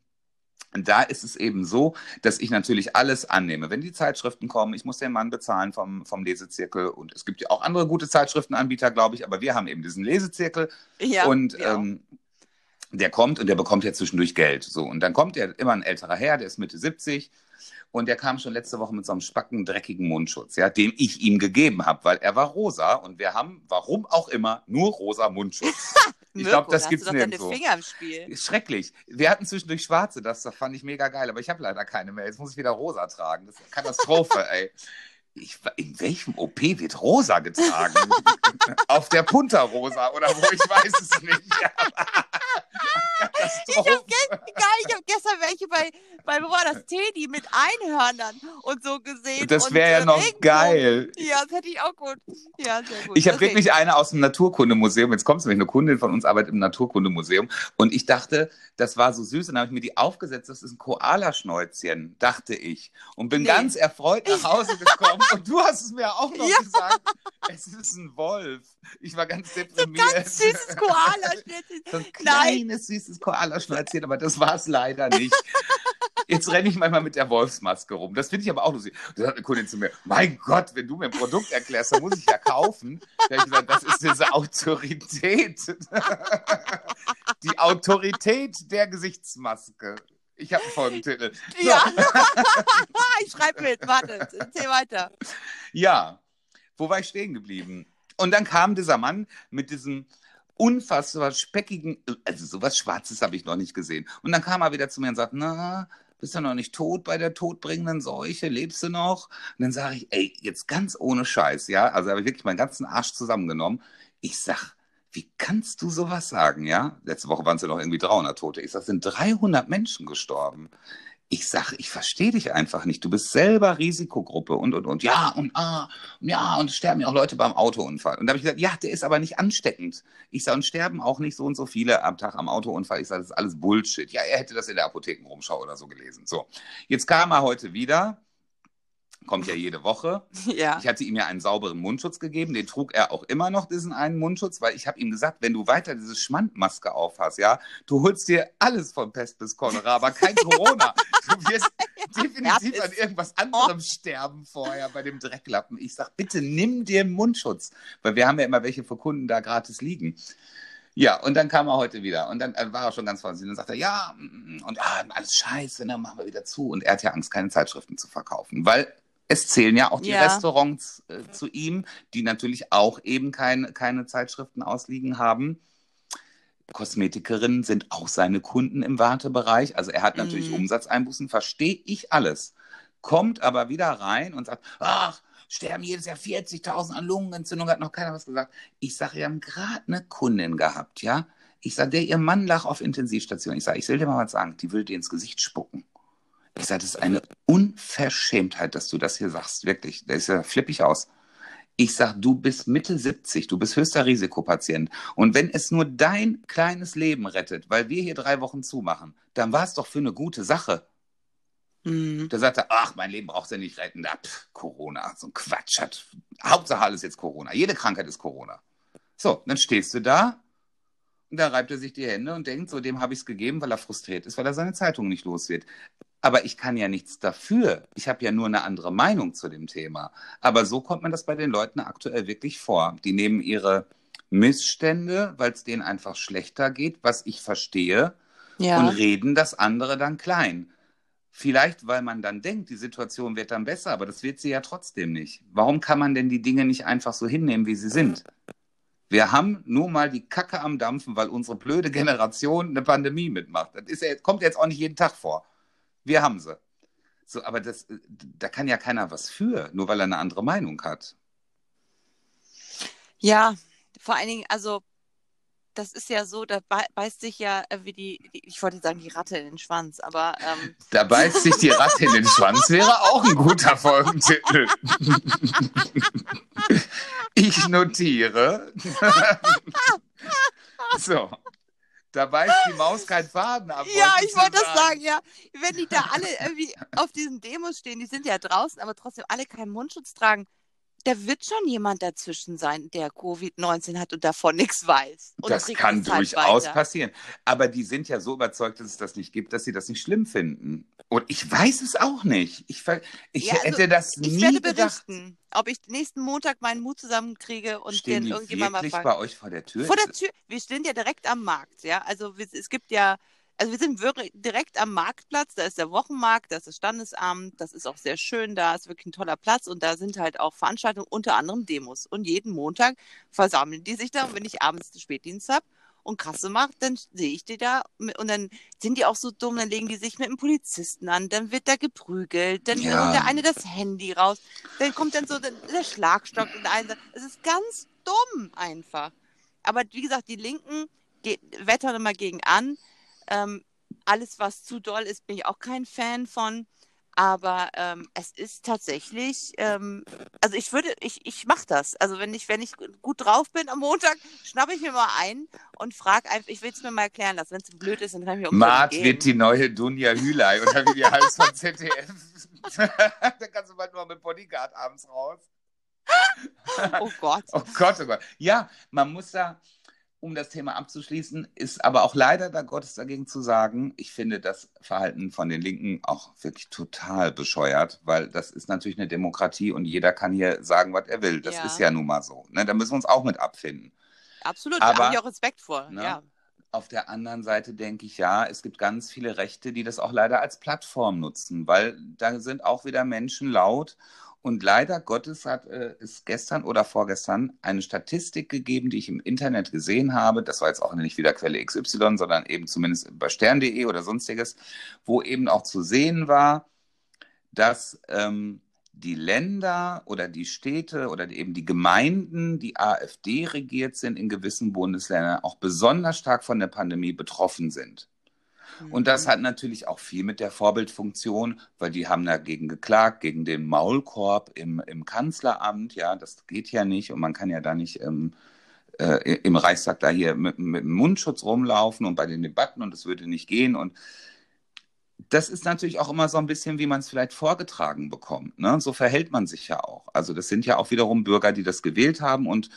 da ist es eben so, dass ich natürlich alles annehme. Wenn die Zeitschriften kommen, ich muss den Mann bezahlen vom, vom Lesezirkel und es gibt ja auch andere gute Zeitschriftenanbieter, glaube ich, aber wir haben eben diesen Lesezirkel Ja, und ähm, der kommt und der bekommt ja zwischendurch Geld. So, und dann kommt der immer ein älterer Herr, der ist Mitte 70 und der kam schon letzte Woche mit so einem spacken, dreckigen Mundschutz, ja, den ich ihm gegeben habe, weil er war rosa und wir haben, warum auch immer, nur rosa Mundschutz. (laughs) Ich glaube, Mirko, das doch deine nirgendwo. Finger im Spiel. Schrecklich. Wir hatten zwischendurch schwarze, das fand ich mega geil, aber ich habe leider keine mehr. Jetzt muss ich wieder rosa tragen. Das ist eine Katastrophe, (laughs) ey. Ich, in welchem OP wird rosa getragen? (laughs) Auf der Punta Rosa oder wo? Ich weiß es nicht. (laughs) Ich habe geil, ich hab gestern welche bei, bei wo war das Teddy mit Einhörnern und so gesehen. Das wäre ja äh, noch Regenbogen. geil. Ja, das hätte ich auch gut. Ja, sehr gut. Ich habe wirklich eine aus dem Naturkundemuseum. Jetzt kommt nämlich eine Kundin von uns, arbeitet im Naturkundemuseum. Und ich dachte, das war so süß. Und dann habe ich mir die aufgesetzt. Das ist ein Koalaschnäuzchen, dachte ich. Und bin Nee. ganz erfreut nach Hause gekommen. (laughs) und du hast es mir auch noch Ja. gesagt. Es ist ein Wolf. Ich war ganz deprimiert. Ganz süßes Koala. So ein kleines, süßes Koalaschnäuzchen, aber das war es leider nicht. Jetzt renne ich manchmal mit der Wolfsmaske rum. Das finde ich aber auch lustig. Da sagt eine Kundin zu mir, mein Gott, wenn du mir ein Produkt erklärst, dann muss ich ja kaufen. Da habe ich gesagt, das ist diese Autorität. (laughs) Die Autorität der Gesichtsmaske. Ich habe einen Folgentitel. So. Ja. (laughs) ich schreibe mit. Warte, erzähl weiter. Ja, wo war ich stehen geblieben? Und dann kam dieser Mann mit diesem unfassbar speckigen, also sowas Schwarzes habe ich noch nicht gesehen. Und dann kam er wieder zu mir und sagt, na, bist du noch nicht tot bei der todbringenden Seuche? Lebst du noch? Und dann sage ich, ey, jetzt ganz ohne Scheiß, ja, also habe ich wirklich meinen ganzen Arsch zusammengenommen. Ich sag, wie kannst du sowas sagen, ja? Letzte Woche waren es ja noch irgendwie 300 Tote. Ich sag, sind 300 Menschen gestorben. Ich sag, ich verstehe dich einfach nicht. Du bist selber Risikogruppe und, und, und. Ja, und, ah, ja, und sterben ja auch Leute beim Autounfall. Und da habe ich gesagt, ja, der ist aber nicht ansteckend. Ich sag, und sterben auch nicht so und so viele am Tag am Autounfall. Ich sage, das ist alles Bullshit. Ja, er hätte das in der Apothekenrumschau oder so gelesen. So. Jetzt kam er heute wieder. Kommt ja jede Woche. (laughs) Ja. Ich hatte ihm ja einen sauberen Mundschutz gegeben, den trug er auch immer noch, diesen einen Mundschutz, weil ich habe ihm gesagt, wenn du weiter diese Schmandmaske aufhast, ja, du holst dir alles von Pest bis Cholera, aber kein (laughs) Corona. Du wirst definitiv Herpes. an irgendwas anderem sterben vorher bei dem Drecklappen. Ich sag, bitte nimm dir Mundschutz, weil wir haben ja immer welche für Kunden da gratis liegen. Ja, und dann kam er heute wieder und dann äh, war er schon ganz vorsichtig und sagte, ja, mm, und ah, alles scheiße, dann machen wir wieder zu. Und er hat ja Angst, keine Zeitschriften zu verkaufen, weil es zählen ja auch die Ja. Restaurants äh, zu ihm, die natürlich auch eben kein, keine Zeitschriften ausliegen haben. Kosmetikerinnen sind auch seine Kunden im Wartebereich. Also er hat natürlich Mhm. Umsatzeinbußen, verstehe ich alles. Kommt aber wieder rein und sagt, ach, sterben jedes Jahr 40.000 an Lungenentzündung, hat noch keiner was gesagt. Ich sage, wir haben gerade eine Kundin gehabt, ja. Ich sage, der ihr Mann lag auf Intensivstation. Ich sage, ich will dir mal was sagen, die will dir ins Gesicht spucken. Ich sage, das ist eine Unverschämtheit, dass du das hier sagst, wirklich. Da ist ja flippig aus. Ich sag, du bist Mitte 70, du bist höchster Risikopatient. Und wenn es nur dein kleines Leben rettet, weil wir hier drei Wochen zumachen, dann war es doch für eine gute Sache. Mhm. Da sagt er, ach, mein Leben brauchst du nicht retten. Da, pff, Corona, so ein Quatsch hat. Hauptsache alles jetzt Corona. Jede Krankheit ist Corona. So, dann stehst du da da reibt er sich die Hände und denkt, so dem habe ich es gegeben, weil er frustriert ist, weil er seine Zeitung nicht los wird. Aber ich kann ja nichts dafür. Ich habe ja nur eine andere Meinung zu dem Thema. Aber so kommt man das bei den Leuten aktuell wirklich vor. Die nehmen ihre Missstände, weil es denen einfach schlechter geht, was ich verstehe, Ja. und reden das andere dann klein. Vielleicht, weil man dann denkt, die Situation wird dann besser, aber das wird sie ja trotzdem nicht. Warum kann man denn die Dinge nicht einfach so hinnehmen, wie sie sind? Wir haben nur mal die Kacke am Dampfen, weil unsere blöde Generation eine Pandemie mitmacht. Das ist kommt jetzt auch nicht jeden Tag vor. Wir haben sie. So, aber das, da kann ja keiner was für, nur weil er eine andere Meinung hat. Ja, vor allen Dingen, also das ist ja so, da bei- beißt sich ja äh, wie die, die, ich wollte sagen, die Ratte in den Schwanz, aber ähm, Da beißt sich die Ratte in den Schwanz, wäre auch ein guter Folgentitel. (laughs) Ich notiere. (laughs) So. Da beißt die Maus keinen Faden ab. ja, ich wollte das sagen, ja. Wenn die da alle irgendwie auf diesen Demos stehen, die sind ja draußen, aber trotzdem alle keinen Mundschutz tragen, da wird schon jemand dazwischen sein, der Covid-19 hat und davon (laughs) nichts weiß. Und Das kann halt durchaus weiter. passieren. Aber die sind ja so überzeugt, dass es das nicht gibt, dass sie das nicht schlimm finden. Und ich weiß es auch nicht. Ich, ich Ja, also, hätte das Ich nie werde gedacht. berichten, ob ich nächsten Montag meinen Mut zusammenkriege und Stehen den irgendjemand mal fragt. bei euch vor der Tür? Vor der Tür. Wir stehen ja direkt am Markt, ja. Also es gibt ja, also wir sind wirklich direkt am Marktplatz. Da ist der Wochenmarkt, da ist das Standesamt, das ist auch sehr schön, da ist wirklich ein toller Platz und da sind halt auch Veranstaltungen, unter anderem Demos. Und jeden Montag versammeln die sich da und wenn ich abends den Spätdienst habe und Kasse mache, dann sehe ich die da und dann sind die auch so dumm, dann legen die sich mit einem Polizisten an, dann wird da geprügelt, dann Ja. holt der eine das Handy raus, dann kommt dann so der, der Schlagstock und der eine, es ist ganz dumm einfach. Aber wie gesagt, die Linken wettern immer gegen an. Ähm, alles, was zu doll ist, bin ich auch kein Fan von. Aber ähm, es ist tatsächlich, ähm, also ich würde, ich, ich mache das. Also wenn ich, wenn ich gut drauf bin am Montag, schnappe ich mir mal ein und frage einfach, ich will es mir mal erklären lassen. Wenn es blöd ist, dann kann ich mir umsonst Mart wird die neue Dunja Hülei oder wie die heißt von ZDF. (laughs) da kannst du bald nur mit Bodyguard abends raus. (laughs) Oh Gott. Oh Gott, oh Gott. Ja, man muss da, um das Thema abzuschließen, ist aber auch leider da Gottes dagegen zu sagen, ich finde das Verhalten von den Linken auch wirklich total bescheuert, weil das ist natürlich eine Demokratie und jeder kann hier sagen, was er will. Das Ja. ist ja nun mal so. Ne? Da müssen wir uns auch mit abfinden. Absolut, da Aber- habe ich auch Respekt vor. Ne? Ja. Auf der anderen Seite denke ich, ja, es gibt ganz viele Rechte, die das auch leider als Plattform nutzen, weil da sind auch wieder Menschen laut. Und leider Gottes hat äh, es gestern oder vorgestern eine Statistik gegeben, die ich im Internet gesehen habe. Das war jetzt auch nicht wieder Quelle XY, sondern eben zumindest bei stern.de oder sonstiges, wo eben auch zu sehen war, dass ähm, die Länder oder die Städte oder eben die Gemeinden, die AfD regiert sind in gewissen Bundesländern, auch besonders stark von der Pandemie betroffen sind. Und das Mhm. hat natürlich auch viel mit der Vorbildfunktion, weil die haben dagegen geklagt, gegen den Maulkorb im, im Kanzleramt. Ja, das geht ja nicht und man kann ja da nicht ähm, äh, im Reichstag da hier mit, mit dem Mundschutz rumlaufen und bei den Debatten und das würde nicht gehen. Und das ist natürlich auch immer so ein bisschen, wie man es vielleicht vorgetragen bekommt. Ne? So verhält man sich ja auch. Also das sind ja auch wiederum Bürger, die das gewählt haben und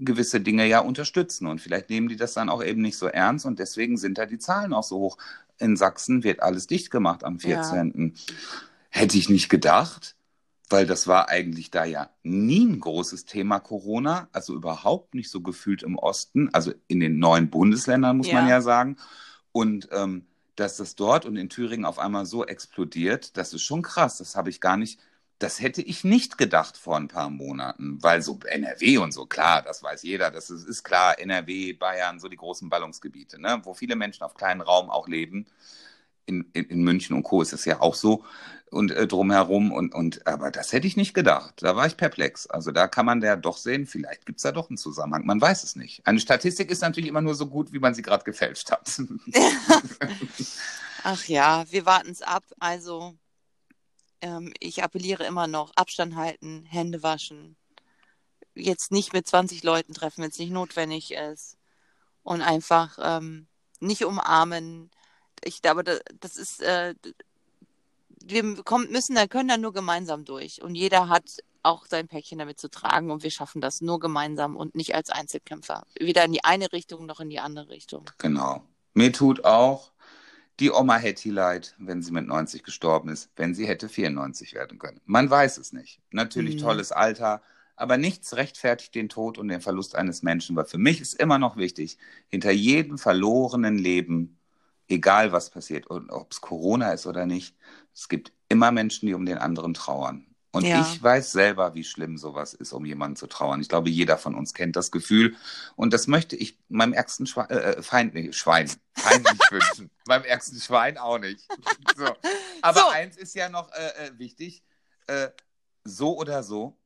gewisse Dinge ja unterstützen. Und vielleicht nehmen die das dann auch eben nicht so ernst und deswegen sind da die Zahlen auch so hoch. In Sachsen wird alles dicht gemacht am 14. Hätte ich nicht gedacht, weil das war eigentlich da ja nie ein großes Thema Corona, also überhaupt nicht so gefühlt im Osten, also in den neuen Bundesländern muss man Ja. ja sagen. Und ähm, dass das dort und in Thüringen auf einmal so explodiert, das ist schon krass. Das habe ich gar nicht, das hätte ich nicht gedacht vor ein paar Monaten, weil so NRW und so, klar, das weiß jeder, das ist, ist klar, NRW, Bayern, so die großen Ballungsgebiete, ne, wo viele Menschen auf kleinen Raum auch leben. In, in, in München und Co. ist es ja auch so und äh, drumherum und, und aber das hätte ich nicht gedacht. Da war ich perplex. Also da kann man ja doch sehen, vielleicht gibt es da doch einen Zusammenhang. Man weiß es nicht. Eine Statistik ist natürlich immer nur so gut, wie man sie gerade gefälscht hat. (laughs) Ach ja, wir warten es ab. Also, ähm, ich appelliere immer noch, Abstand halten, Hände waschen. Jetzt nicht mit 20 Leuten treffen, wenn es nicht notwendig ist. Und einfach ähm, nicht umarmen. Ich glaube, da- das ist, äh, wir kommen, müssen da, können da nur gemeinsam durch. Und jeder hat auch sein Päckchen damit zu tragen und wir schaffen das nur gemeinsam und nicht als Einzelkämpfer. Weder in die eine Richtung noch in die andere Richtung. Genau. Mir tut auch die Oma Hetty leid, wenn sie mit 90 gestorben ist, wenn sie hätte 94 werden können. Man weiß es nicht. Natürlich Mhm. tolles Alter, aber nichts rechtfertigt den Tod und den Verlust eines Menschen, weil für mich ist immer noch wichtig, hinter jedem verlorenen Leben, egal was passiert, und ob es Corona ist oder nicht, es gibt immer Menschen, die um den anderen trauern. Und Ja. ich weiß selber, wie schlimm sowas ist, um jemanden zu trauern. Ich glaube, jeder von uns kennt das Gefühl. Und das möchte ich meinem ärgsten Schwe äh, Feind, nee, Schwein, Feind nicht (laughs) wünschen. Meinem ärgsten Schwein auch nicht. So. Aber So. eins ist ja noch äh, äh, wichtig. Äh, so oder so,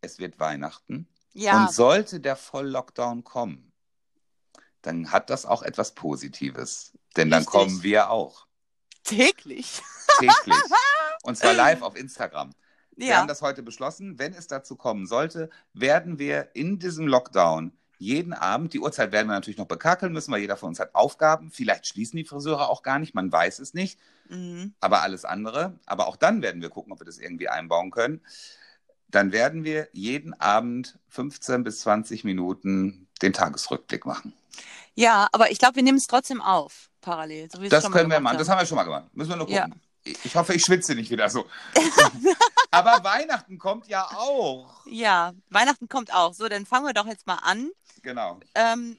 es wird Weihnachten. Ja, Und sollte der Volllockdown kommen, dann hat das auch etwas Positives. Denn dann Richtig. kommen wir auch täglich. täglich. (laughs) Und zwar live auf Instagram. Wir Ja, haben das heute beschlossen. Wenn es dazu kommen sollte, werden wir in diesem Lockdown jeden Abend, die Uhrzeit werden wir natürlich noch bekakeln müssen, weil jeder von uns hat Aufgaben. Vielleicht schließen die Friseure auch gar nicht, man weiß es nicht. mhm. Aber alles andere, aber auch dann werden wir gucken, ob wir das irgendwie einbauen können. Dann werden wir jeden Abend 15 bis 20 Minuten den Tagesrückblick machen. ja aber ich glaube, wir nehmen es trotzdem auf, parallel. So wir Das können wir machen. Das haben. haben wir schon mal gemacht. Müssen wir nur Ja. Ich hoffe, ich schwitze nicht wieder so. (laughs) Aber Weihnachten kommt ja auch. Ja, Weihnachten kommt auch. So, dann fangen wir doch jetzt mal an. Genau. Ähm,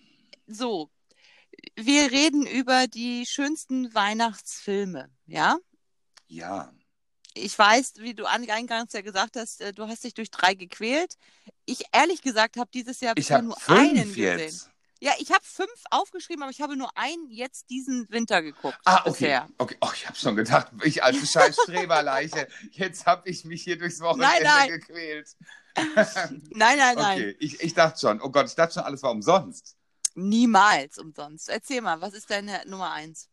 so, wir reden über die schönsten Weihnachtsfilme, ja? Ja. Ich weiß, wie du an- eingangs ja gesagt hast, äh, du hast dich durch drei gequält. Ich ehrlich gesagt habe dieses Jahr Ich bisher nur einen fünf gesehen. Ja, ich habe fünf aufgeschrieben, aber ich habe nur einen jetzt diesen Winter geguckt. Ah, okay. Bisher. okay. Oh, ich habe schon gedacht, ich als (laughs) scheiß Streberleiche, jetzt habe ich mich hier durchs Wochenende Nein, nein. gequält. (laughs) Nein, nein, nein. Okay, ich, ich dachte schon, oh Gott, ich dachte schon, alles war umsonst. Niemals umsonst. Erzähl mal, was ist deine Nummer eins?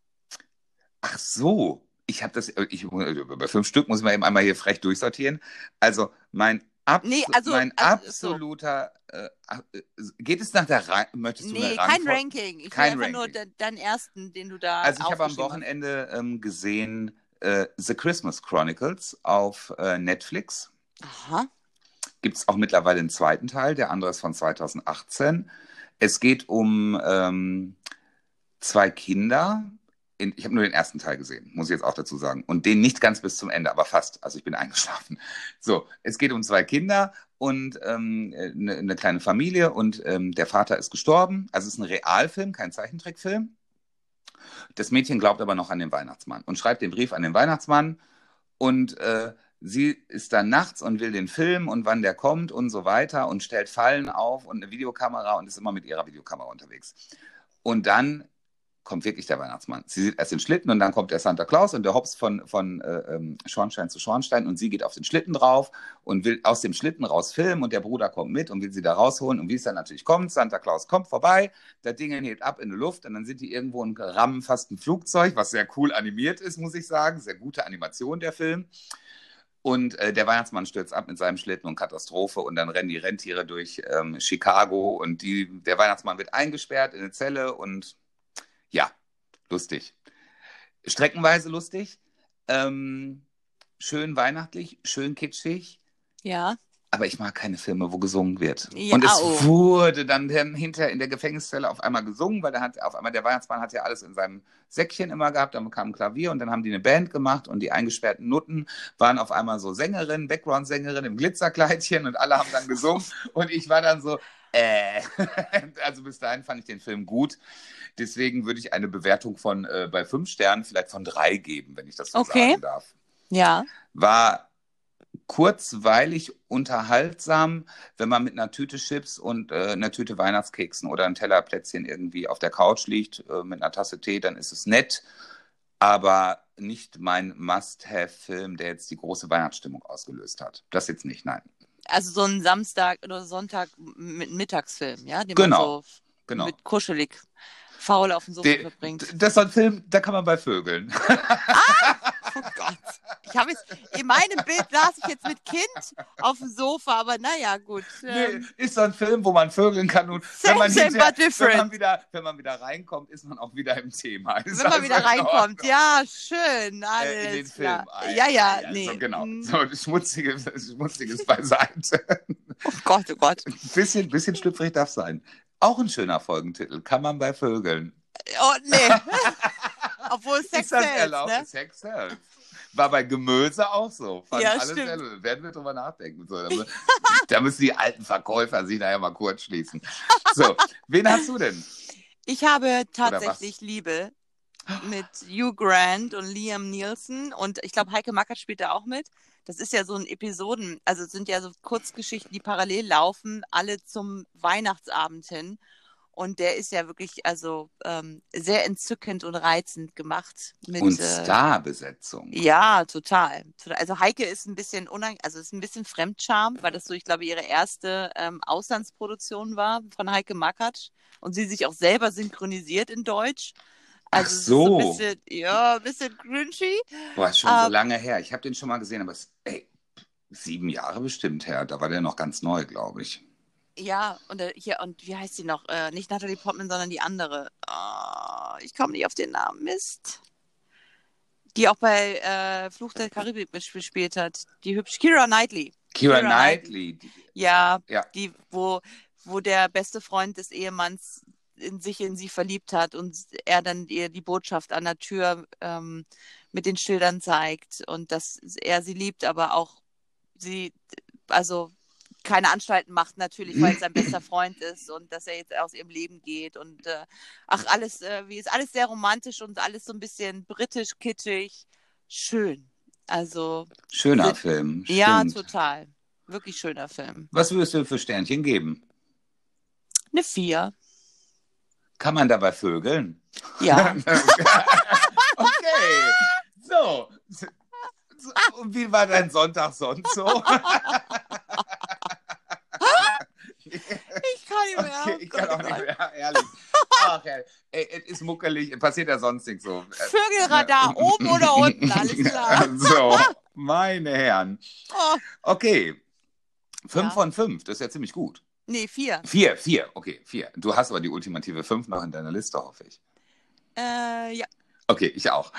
Ach so, ich habe das, ich, bei fünf Stück muss mal eben einmal hier frech durchsortieren. Also mein, Abs Nee, also- mein also, so. absoluter, äh, äh, geht es nach der Reihe, möchtest du Nee, kein? Ranking. Ich Kein will einfach nur Ranking. de deinen ersten, den du da Also ich habe am. Wochenende ähm, gesehen äh, The Christmas Chronicles auf äh, Netflix. Aha. Gibt es auch mittlerweile einen zweiten Teil, der andere ist von 2018. Es geht um ähm, zwei Kinder. In, ich habe nur den ersten Teil gesehen, muss ich jetzt auch dazu sagen. Und den nicht ganz bis zum Ende, aber fast. Also ich bin (laughs) eingeschlafen. So, es geht um zwei Kinder und ähm, eine, eine kleine Familie und ähm, der Vater ist gestorben. Also es ist ein Realfilm, kein Zeichentrickfilm. Das Mädchen glaubt aber noch an den Weihnachtsmann und schreibt den Brief an den Weihnachtsmann und äh, sie ist dann nachts und will den Film und wann der kommt und so weiter und stellt Fallen auf und eine Videokamera und ist immer mit ihrer Videokamera unterwegs. Und dann kommt wirklich der Weihnachtsmann. Sie sieht erst den Schlitten und dann kommt der Santa Claus und der hops von, von äh, ähm, Schornstein zu Schornstein und sie geht auf den Schlitten drauf und will aus dem Schlitten raus filmen und der Bruder kommt mit und will sie da rausholen und wie es dann natürlich kommt, Santa Claus kommt vorbei, das Ding hebt ab in die Luft und dann sind die irgendwo und rammen fast ein Flugzeug, was sehr cool animiert ist, muss ich sagen. Sehr gute Animation, der Film. Und äh, der Weihnachtsmann stürzt ab mit seinem Schlitten und Katastrophe und dann rennen die Rentiere durch ähm, Chicago und die, der Weihnachtsmann wird eingesperrt in eine Zelle und ja, lustig. Streckenweise lustig, ähm, schön weihnachtlich, schön kitschig, Ja. aber ich mag keine Filme, wo gesungen wird. Ja, und es oh. wurde dann, hinterher in der Gefängniszelle auf einmal gesungen, weil der hat auf einmal der Weihnachtsmann hat ja alles in seinem Säckchen immer gehabt, dann kam ein Klavier und dann haben die eine Band gemacht und die eingesperrten Nutten waren auf einmal so Sängerinnen, Background-Sängerin im Glitzerkleidchen und alle haben dann gesungen (laughs) und ich war dann so, äh. (laughs) also bis dahin fand ich den Film gut. Deswegen würde ich eine Bewertung von äh, bei fünf Sternen vielleicht von drei geben, wenn ich das so Okay. sagen darf Ja. war kurzweilig unterhaltsam, wenn man mit einer Tüte Chips und äh, einer Tüte Weihnachtskeksen oder ein Teller Plätzchen irgendwie auf der Couch liegt äh, mit einer Tasse Tee, dann ist es nett, aber nicht mein Must-Have-Film, der jetzt die große Weihnachtsstimmung ausgelöst hat. Das jetzt nicht, nein. Also so ein Samstag oder Sonntag mit Mittagsfilm, ja? Den Genau, man so Genau. mit kuschelig faul auf dem Sofa verbringt. das ist so ein Film, da kann man bei Vögeln. (laughs) Oh Gott. Ich habe jetzt, in meinem Bild saß ich jetzt mit Kind auf dem Sofa, aber naja, gut. Nee, Ähm, ist so ein Film, wo man vögeln kann und Same, wenn man, same, wenn, man wieder, wenn man wieder reinkommt, ist man auch wieder im Thema. Ist wenn man also wieder in reinkommt. Ja, schön. Alles Äh, in den. Film. Ah, Ja, ja, ja, nee. So, genau. Hm. So, schmutziges, schmutziges beiseite. Oh Gott, oh Gott. (laughs) bisschen, bisschen schlüpfrig darf sein. Auch ein schöner Folgentitel. Kann man bei Vögeln. Oh, nee. (laughs) (laughs) Obwohl Sex erlaubt? ne? Sex sells. War bei Gemüse auch so. Fand Ja, alles stimmt. Werden wir drüber nachdenken. So, da, mü- (laughs) da müssen die alten Verkäufer sich nachher mal kurz schließen. So, wen hast du denn? Ich habe tatsächlich Liebe mit Hugh Grant und Liam Nielsen und ich glaube, Heike Mackert spielt da auch mit. Das ist ja so ein Episoden, also es sind ja so Kurzgeschichten, die parallel laufen, alle zum Weihnachtsabend hin. Und der ist ja wirklich also ähm, sehr entzückend und reizend gemacht. Mit, Und äh, Starbesetzung. Ja, total. Total. Also Heike ist ein bisschen unang also ist ein bisschen Fremdscham, weil das so, ich glaube, ihre erste ähm, Auslandsproduktion war von Heike Makatsch und sie sich auch selber synchronisiert in Deutsch. Ach Also es ist so. ein bisschen, ja, ein bisschen cringy. Boah, ist schon so Ähm, lange her. Ich habe den schon mal gesehen, aber es, ey, sieben Jahre bestimmt her. Da war der noch ganz neu, glaube ich. Ja, und äh, hier, und wie heißt sie noch? Äh, nicht Natalie Portman, sondern die andere. Ah, ich komme nicht auf den Namen. Mist. Die auch bei äh, Fluch der Karibik mitgespielt hat. Die hübsch Kira Knightley. Kira Keira Knightley. die- Ja, Ja. die, wo, wo der beste Freund des Ehemanns in sich in sie verliebt hat und er dann ihr die Botschaft an der Tür ähm, mit den Schildern zeigt und dass er sie liebt, aber auch sie, also keine Anstalten macht natürlich, weil es sein (clears throat) bester Freund ist und dass er jetzt aus ihrem Leben geht und äh, ach alles, äh, wie ist alles sehr romantisch und alles so ein bisschen britisch kitschig, schön. Also Schöner Sind- Film. ja, stimmt. total, wirklich schöner Film. Was würdest du für Sternchen geben? Eine Vier. Kann man dabei vögeln? Ja. (laughs) okay. So. So, Und wie war dein Sonntag sonst so? (laughs) Ich kann nicht mehr. Okay, oh ich kann auch nicht mehr, (laughs) ehrlich. Ach, ey, es ist muckelig, passiert ja sonst nicht so. Vögelradar, oben oder unten, alles (laughs) klar. So, meine Herren. Oh. Okay. Fünf Ja. von fünf, das ist ja ziemlich gut. Nee, vier. Vier, vier, okay, vier. Du hast aber die ultimative fünf noch in deiner Liste, hoffe ich. Äh, ja. Okay, ich auch.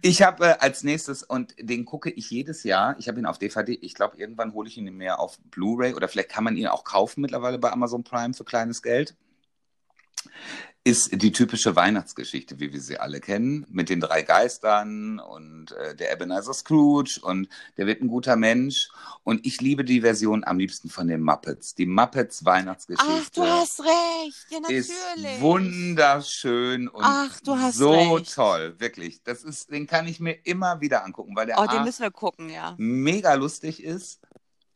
Ich habe äh, als nächstes, und den gucke ich jedes Jahr, ich habe ihn auf DVD, ich glaube, irgendwann hole ich ihn mir auf Blu-ray oder vielleicht kann man ihn auch kaufen mittlerweile bei Amazon Prime für kleines Geld. Ist die typische Weihnachtsgeschichte, wie wir sie alle kennen, mit den drei Geistern und äh, der Ebenezer Scrooge und der wird ein guter Mensch. Und ich liebe die Version am liebsten von den Muppets. Die Muppets Weihnachtsgeschichte Ach, du hast recht. Ja, ist natürlich. wunderschön und Ach, so recht. toll, wirklich. Das ist, den kann ich mir immer wieder angucken, weil der Oh, den müssen wir gucken, ja. mega lustig ist.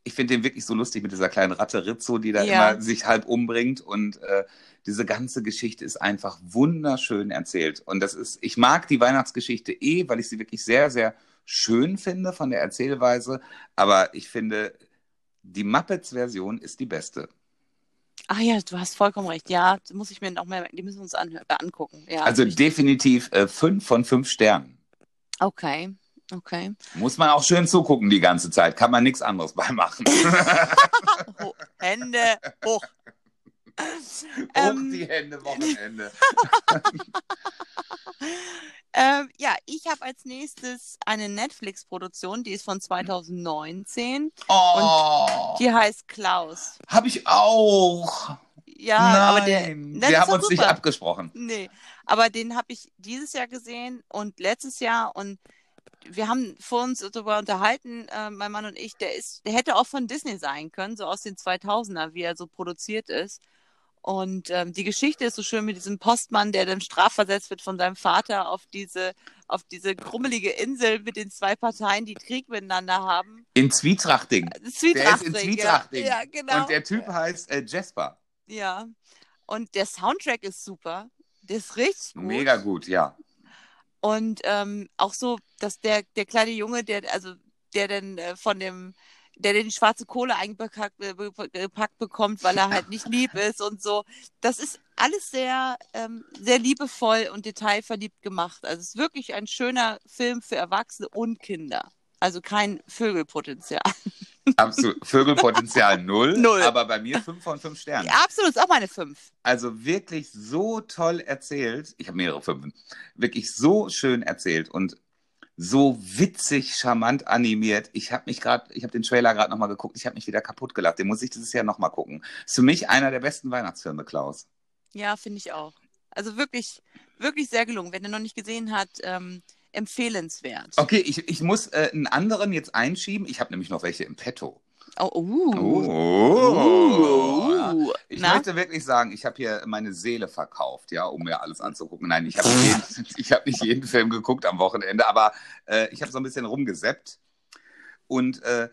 Ich finde den wirklich so lustig mit dieser kleinen Ratte Rizzo, die da Ja. immer sich halb umbringt und äh, diese ganze Geschichte ist einfach wunderschön erzählt. Und das ist, ich mag die Weihnachtsgeschichte eh, weil ich sie wirklich sehr, sehr schön finde von der Erzählweise. Aber ich finde, die Muppets-Version ist die beste. Ach ja, du hast vollkommen recht. Ja, muss ich mir noch mehr, die müssen wir uns äh, angucken. Ja, Also definitiv äh, fünf von fünf Sternen. Okay, okay. Muss man auch schön zugucken die ganze Zeit. Kann man nichts anderes bei machen. (laughs) Hände hoch. Hoch Ähm. die Hände, Wochenende. (laughs) Ähm, ja, ich habe als nächstes eine Netflix-Produktion, die ist von 2019. Oh, Die heißt Klaus. hab ich auch. Ja, Nein, aber der. wir haben uns nicht super. abgesprochen. Nee, aber den habe ich dieses Jahr gesehen und letztes Jahr und wir haben vor uns darüber unterhalten, äh, mein Mann und ich, der ist, der hätte auch von Disney sein können, so aus den 2000er, wie er so produziert ist. Und ähm, die Geschichte ist so schön mit diesem Postmann, der dann strafversetzt wird von seinem Vater auf diese, auf diese krummelige Insel mit den zwei Parteien, die Krieg miteinander haben. In Zwietrachting. Zwietrachting. Der ist in ja. Zwietrachting. Ja, genau. Und der Typ heißt äh, Jasper. ja. Und der Soundtrack ist super. Der ist richtig gut. Mega gut, ja. Und ähm, auch so, dass der, der kleine Junge, der, also der dann äh, von dem der die schwarze Kohle eingepackt äh, gepackt bekommt, weil er halt nicht lieb ist und so. Das ist alles sehr, ähm, sehr liebevoll und detailverliebt gemacht. Also es ist wirklich ein schöner Film für Erwachsene und Kinder. Also kein Vögelpotenzial. Absolut. Vögelpotenzial (laughs) null, Null. aber bei mir fünf von fünf Sternen. Ja, absolut, ist auch meine fünf. Also wirklich so toll erzählt. Ich habe mehrere Fünfen. Wirklich so schön erzählt und so witzig, charmant animiert. Ich habe mich gerade, ich habe den Trailer gerade nochmal geguckt. Ich habe mich wieder kaputt gelacht. Den muss ich dieses Jahr nochmal gucken. Ist für mich einer der besten Weihnachtsfilme, Klaus. Ja, finde ich auch. Also wirklich, wirklich sehr gelungen. Wenn er noch nicht gesehen hat, ähm, empfehlenswert. Okay, ich, ich muss äh, einen anderen jetzt einschieben. Ich habe nämlich noch welche im Petto. Oh, uh. Oh. Uh. Ich Na? möchte wirklich sagen, ich habe hier meine Seele verkauft, ja, um mir alles anzugucken. Nein, ich habe nicht, jeden- (laughs) ich hab nicht jeden Film geguckt am Wochenende, aber äh, ich habe so ein bisschen rumgeseppt und äh,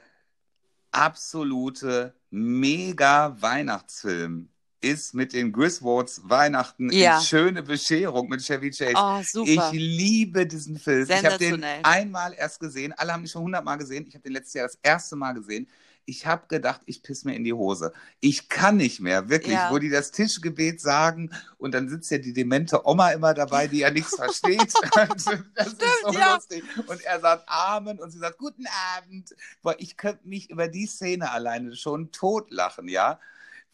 absolute mega Weihnachtsfilm ist mit den Griswolds Weihnachten Ja. in schöne Bescherung mit Chevy Chase. Oh, super. Ich liebe diesen Film. Ich habe den einmal erst gesehen. Alle haben ihn schon hundertmal gesehen. Ich habe den letztes Jahr das erste Mal gesehen. Ich habe gedacht, ich piss mir in die Hose. Ich kann nicht mehr, wirklich. Ja. Wo die das Tischgebet sagen und dann sitzt ja die demente Oma immer dabei, die ja nichts (laughs) versteht. (laughs) das ist so ja. lustig. Und er sagt Amen und sie sagt Guten Abend. Boah, ich könnte mich über die Szene alleine schon totlachen, ja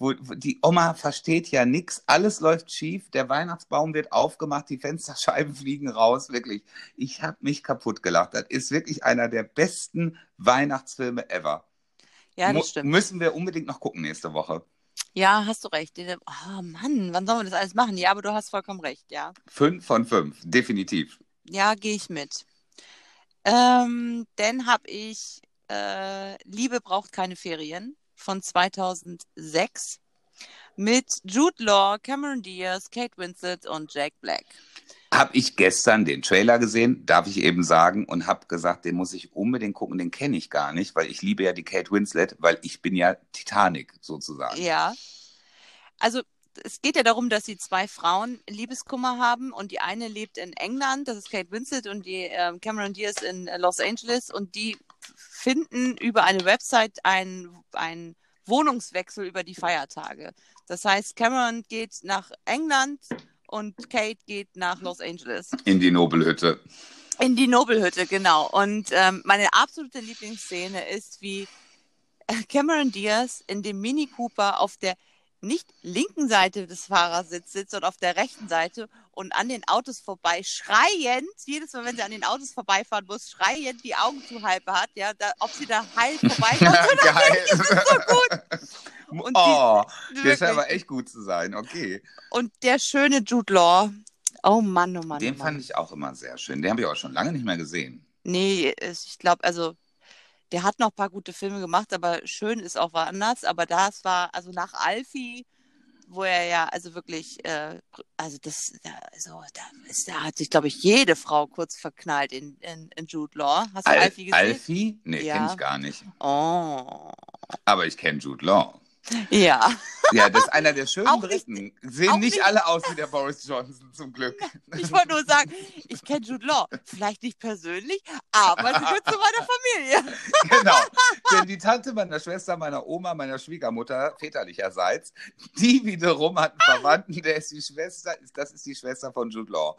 wo, wo die Oma versteht ja nichts, alles läuft schief, der Weihnachtsbaum wird aufgemacht, die Fensterscheiben (laughs) fliegen raus, wirklich. Ich habe mich kaputt gelacht. Das ist wirklich einer der besten Weihnachtsfilme ever. ja, das stimmt. Müssen wir unbedingt noch gucken nächste Woche. Ja, hast du recht. Oh Mann, wann sollen wir das alles machen? Ja, aber du hast vollkommen recht, ja. Fünf von fünf, definitiv. Ja, gehe ich mit. Ähm, dann habe ich äh, Liebe braucht keine Ferien von 2006 mit Jude Law, Cameron Diaz, Kate Winslet und Jack Black. Habe ich gestern den Trailer gesehen, darf ich eben sagen, und habe gesagt, den muss ich unbedingt gucken, den kenne ich gar nicht, weil ich liebe ja die Kate Winslet, weil ich bin ja Titanic sozusagen. Ja. Also es geht ja darum, dass sie zwei Frauen Liebeskummer haben und die eine lebt in England, das ist Kate Winslet und die ähm, Cameron Diaz in äh, Los Angeles und die finden über eine Website einen, Wohnungswechsel über die Feiertage. Das heißt, Cameron geht nach England und Kate geht nach Los Angeles. In die Nobelhütte. In die Nobelhütte, genau. Und ähm, meine absolute Lieblingsszene ist, wie äh, Cameron Diaz in dem Mini Cooper auf der nicht linken Seite des Fahrersitzes sitzt, sondern auf der rechten Seite und an den Autos vorbei schreiend, jedes Mal, wenn sie an den Autos vorbeifahren muss, schreiend die Augen zu halb hat, ja, da, ob sie da heil (laughs) vorbeikommt. Geil. so gut. (laughs) Und oh, die- der scheint aber echt gut zu sein. Okay. Und der schöne Jude Law. Oh Mann, oh Mann. Den oh Mann. fand ich auch immer sehr schön. Den habe ich auch schon lange nicht mehr gesehen. Nee, ich glaube, also der hat noch ein paar gute Filme gemacht, aber schön ist auch woanders. Aber das war, also nach Alfie, wo er ja, also wirklich, äh, also das, da, also, da, ist, da hat sich, glaube ich, jede Frau kurz verknallt in, in, in Jude Law. Hast du Al Alfie gesehen? Alfie? Nee, Ja. kenne ich gar nicht. Oh. Aber ich kenne Jude Law. Ja. Ja, das ist einer der (laughs) schönen Auch nicht- Briten. Sehen auch nicht, nicht- alle aus wie der Boris Johnson, zum Glück. Ich wollte nur sagen, ich kenne Jude Law. Vielleicht nicht persönlich, aber sie gehört zu meiner Familie. (laughs) genau. Denn die Tante meiner Schwester, meiner Oma, meiner Schwiegermutter, väterlicherseits, die wiederum hat einen Verwandten, der ist die Schwester, das ist die Schwester von Jude Law.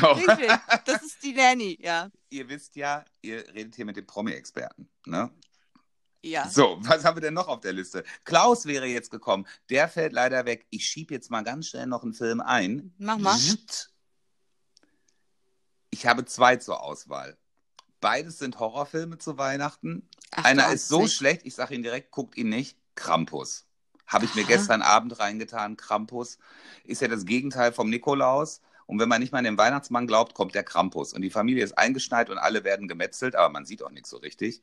So. Richtig. Das ist die Nanny, ja. Ihr wisst ja, ihr redet hier mit dem Promi-Experten. Ne? Ja. So, was haben wir denn noch auf der Liste? Klaus wäre jetzt gekommen. Der fällt leider weg. Ich schiebe jetzt mal ganz schnell noch einen Film ein. Mach mal. Ich habe zwei zur Auswahl. Beides sind Horrorfilme zu Weihnachten. Ach, Einer ist so Arsch. schlecht, ich sage ihn direkt, guckt ihn nicht. Krampus. Habe ich mir Aha. gestern Abend reingetan. Krampus ist ja das Gegenteil vom Nikolaus. Und wenn man nicht mal an den Weihnachtsmann glaubt, kommt der Krampus. Und die Familie ist eingeschneit und alle werden gemetzelt, aber man sieht auch nichts so richtig.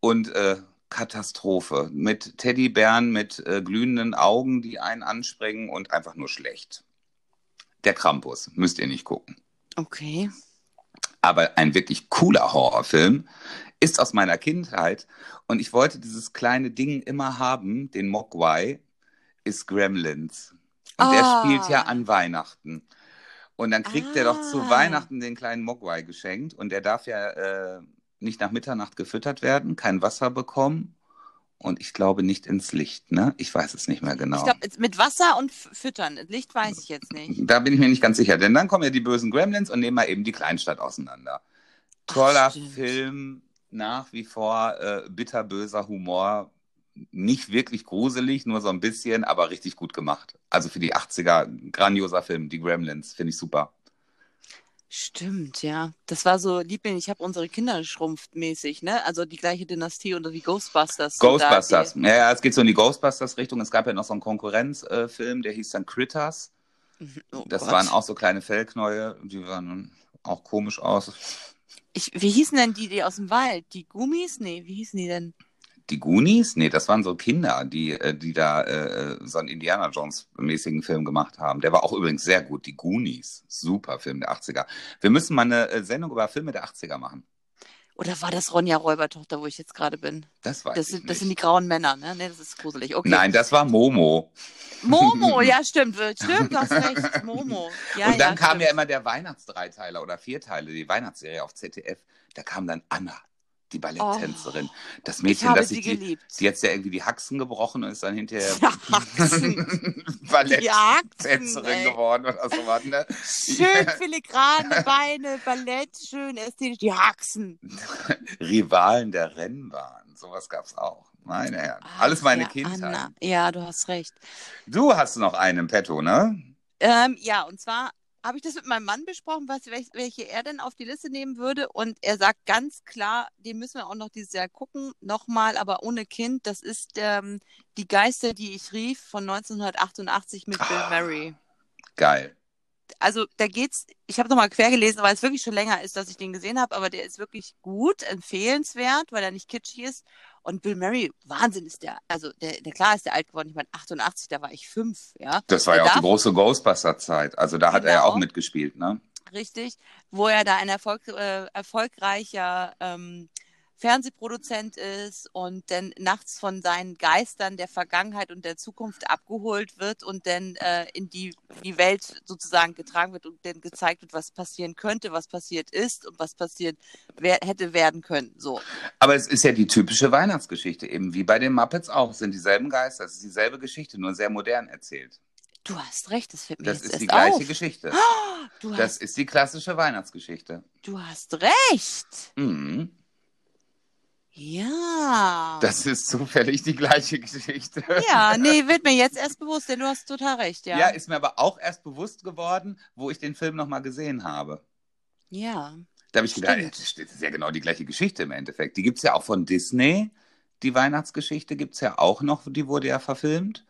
Und äh, Katastrophe. Mit Teddybären, mit äh, glühenden Augen, die einen anspringen und einfach nur schlecht. Der Krampus. Müsst ihr nicht gucken. Okay. Aber ein wirklich cooler Horrorfilm ist aus meiner Kindheit. Und ich wollte dieses kleine Ding immer haben, den Mogwai, ist Gremlins. Und der Ah. spielt ja an Weihnachten. Und dann kriegt er doch zu Ah. Weihnachten den kleinen Mogwai geschenkt. Und der darf ja äh, nicht nach Mitternacht gefüttert werden, kein Wasser bekommen und ich glaube nicht ins Licht, ne? Ich weiß es nicht mehr genau. Ich glaube, mit Wasser und Füttern. Licht weiß ich jetzt nicht. Da bin ich mir nicht ganz sicher, denn dann kommen ja die bösen Gremlins und nehmen mal eben die Kleinstadt auseinander. Toller stimmt. Film, nach wie vor äh, bitterböser Humor, nicht wirklich gruselig, nur so ein bisschen, aber richtig gut gemacht. Also für die 80er, grandioser Film, die Gremlins, finde ich super. Stimmt, ja. Das war so Liebling, ich habe unsere Kinder schrumpft mäßig, ne? Also die gleiche Dynastie oder wie Ghostbusters. so da, Ghostbusters, die- ja, ja, es geht so in die Ghostbusters-Richtung. Es gab ja noch so einen Konkurrenzfilm, der hieß dann Critters. Oh Das Gott. waren auch so kleine Fellknäue, die sahen auch komisch aus. Ich, wie hießen denn die, die aus dem Wald? Die Gummis? Nee, wie hießen die denn? Die Goonies? Nee, das waren so Kinder, die, äh, die da äh, so einen Indiana Jones-mäßigen Film gemacht haben. Der war auch übrigens sehr gut. Die Goonies. Super Film der 80er. Wir müssen mal eine äh, Sendung über Filme der 80er machen. Oder war das Ronja Räubertochter, wo ich jetzt gerade bin? Das weiß Das sind, das sind die grauen Männer, ne? Ne, das ist gruselig. Okay. Nein, das war Momo. Momo, (laughs) ja, stimmt. Stimmt, du hast recht. Momo. Ja, Und dann ja, kam stimmt. ja immer der Weihnachtsdreiteiler oder Vierteile, die Weihnachtsserie auf ZDF. Da kam dann Anna, die Balletttänzerin. das Ich Mädchen, das sie sich die, geliebt. die jetzt ja irgendwie die Haxen gebrochen und ist dann hinterher Ja, Haxen. (laughs) Balletttänzerin geworden oder sowas. Ne? Schön filigrane (laughs) Beine, Ballett, schön ästhetisch. Die Haxen. Rivalen der Rennbahn. Sowas gab es auch. Meine Herren. Ach, Alles meine ja, Kindheit. Anna. Ja, du hast recht. Du hast noch einen im Petto, ne? Ähm, ja, und zwar habe ich das mit meinem Mann besprochen, was, welch- welche er denn auf die Liste nehmen würde. Und er sagt ganz klar, den müssen wir auch noch dieses Jahr gucken. Nochmal, aber ohne Kind. Das ist ähm, Die Geister, die ich rief von 1988 mit Bill Ah. Murray. Geil. Also da geht's, ich habe nochmal quer gelesen, weil es wirklich schon länger ist, dass ich den gesehen habe, aber der ist wirklich gut, empfehlenswert, weil er nicht kitschig ist. Und Bill Murray, Wahnsinn ist der, also der, der klar ist der alt geworden, ich meine 88, da war ich fünf, ja. Das war ja auch die darf- große Ghostbuster-Zeit. Also da hat er ja Genau. auch mitgespielt, ne? Richtig, wo er da ein Erfolg, äh, erfolgreicher ähm, Fernsehproduzent ist und dann nachts von seinen Geistern der Vergangenheit und der Zukunft abgeholt wird und dann äh, in die, die Welt sozusagen getragen wird und dann gezeigt wird, was passieren könnte, was passiert ist und was passiert wer, hätte werden können. So. Aber es ist ja die typische Weihnachtsgeschichte, eben wie bei den Muppets auch. Es sind dieselben Geister, es ist dieselbe Geschichte, nur sehr modern erzählt. Du hast recht, das fällt mir Das jetzt ist erst die gleiche. Geschichte. (gasps) Du Das hast, ist die klassische Weihnachtsgeschichte. du hast recht. Mhm. Ja. Das ist zufällig die gleiche Geschichte. Ja, nee, wird mir jetzt erst bewusst, denn du hast total recht, ja. Ja, ist mir aber auch erst bewusst geworden, wo ich den Film nochmal gesehen habe. Ja. Da habe ich gedacht, Stimmt. das ist ja genau die gleiche Geschichte im Endeffekt. Die gibt es ja auch von Disney. Die Weihnachtsgeschichte gibt es ja auch noch, die wurde ja verfilmt.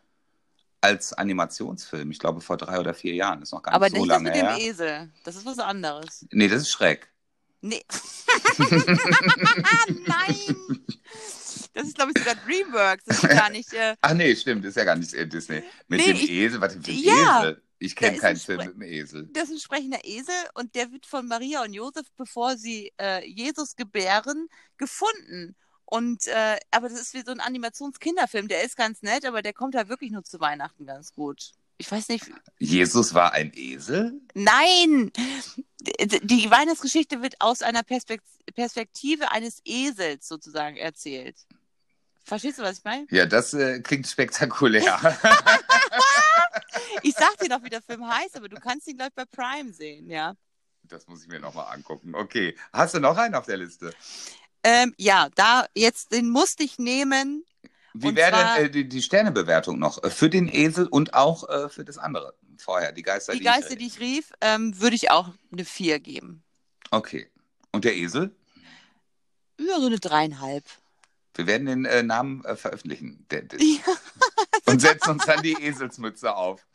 Als Animationsfilm, ich glaube vor drei oder vier Jahren, ist noch gar nicht Aber so nicht das lange mit dem her. Esel. Das ist was anderes. Nee, das ist Schreck. Nee. (laughs) (laughs) Nein! Das ist, glaube ich, sogar Dreamworks. Das ist gar nicht. Äh, Ach nee, stimmt, ist ja gar nicht äh, Disney. Mit Nee, dem ich- Esel, was denn für ein Ja, Esel? Ich kenne keinen ein Film mit dem Esel. das ist ein sprechender Esel und der wird von Maria und Josef, bevor sie äh, Jesus gebären, gefunden. Und äh, aber das ist wie so ein Animationskinderfilm. Der ist ganz nett, aber der kommt halt wirklich nur zu Weihnachten ganz gut. Ich weiß nicht. Jesus war ein Esel? Nein! Die, Weihnachtsgeschichte wird aus einer Perspekt Perspektive eines Esels sozusagen erzählt. Verstehst du, was ich meine? Ja, das äh, klingt spektakulär. (laughs) (laughs) Ich sag dir noch, wie der Film heißt, aber du kannst ihn, glaube ich, bei Prime sehen, ja. das muss ich mir nochmal angucken. Okay. Hast du noch einen auf der Liste? Ähm, ja, da jetzt den musste ich nehmen. Wie Und wäre zwar- denn äh, die, die Sternebewertung noch? Äh, Für den Esel und auch äh, für das andere vorher, die Geister, Die die Geister, ich, die ich rief, ähm, würde ich auch eine 4 geben. Okay. Und der Esel? Ja, so eine dreieinhalb. Wir werden den äh, Namen äh, veröffentlichen. Der, der, (laughs) Ja. und setzen uns dann die Eselsmütze auf.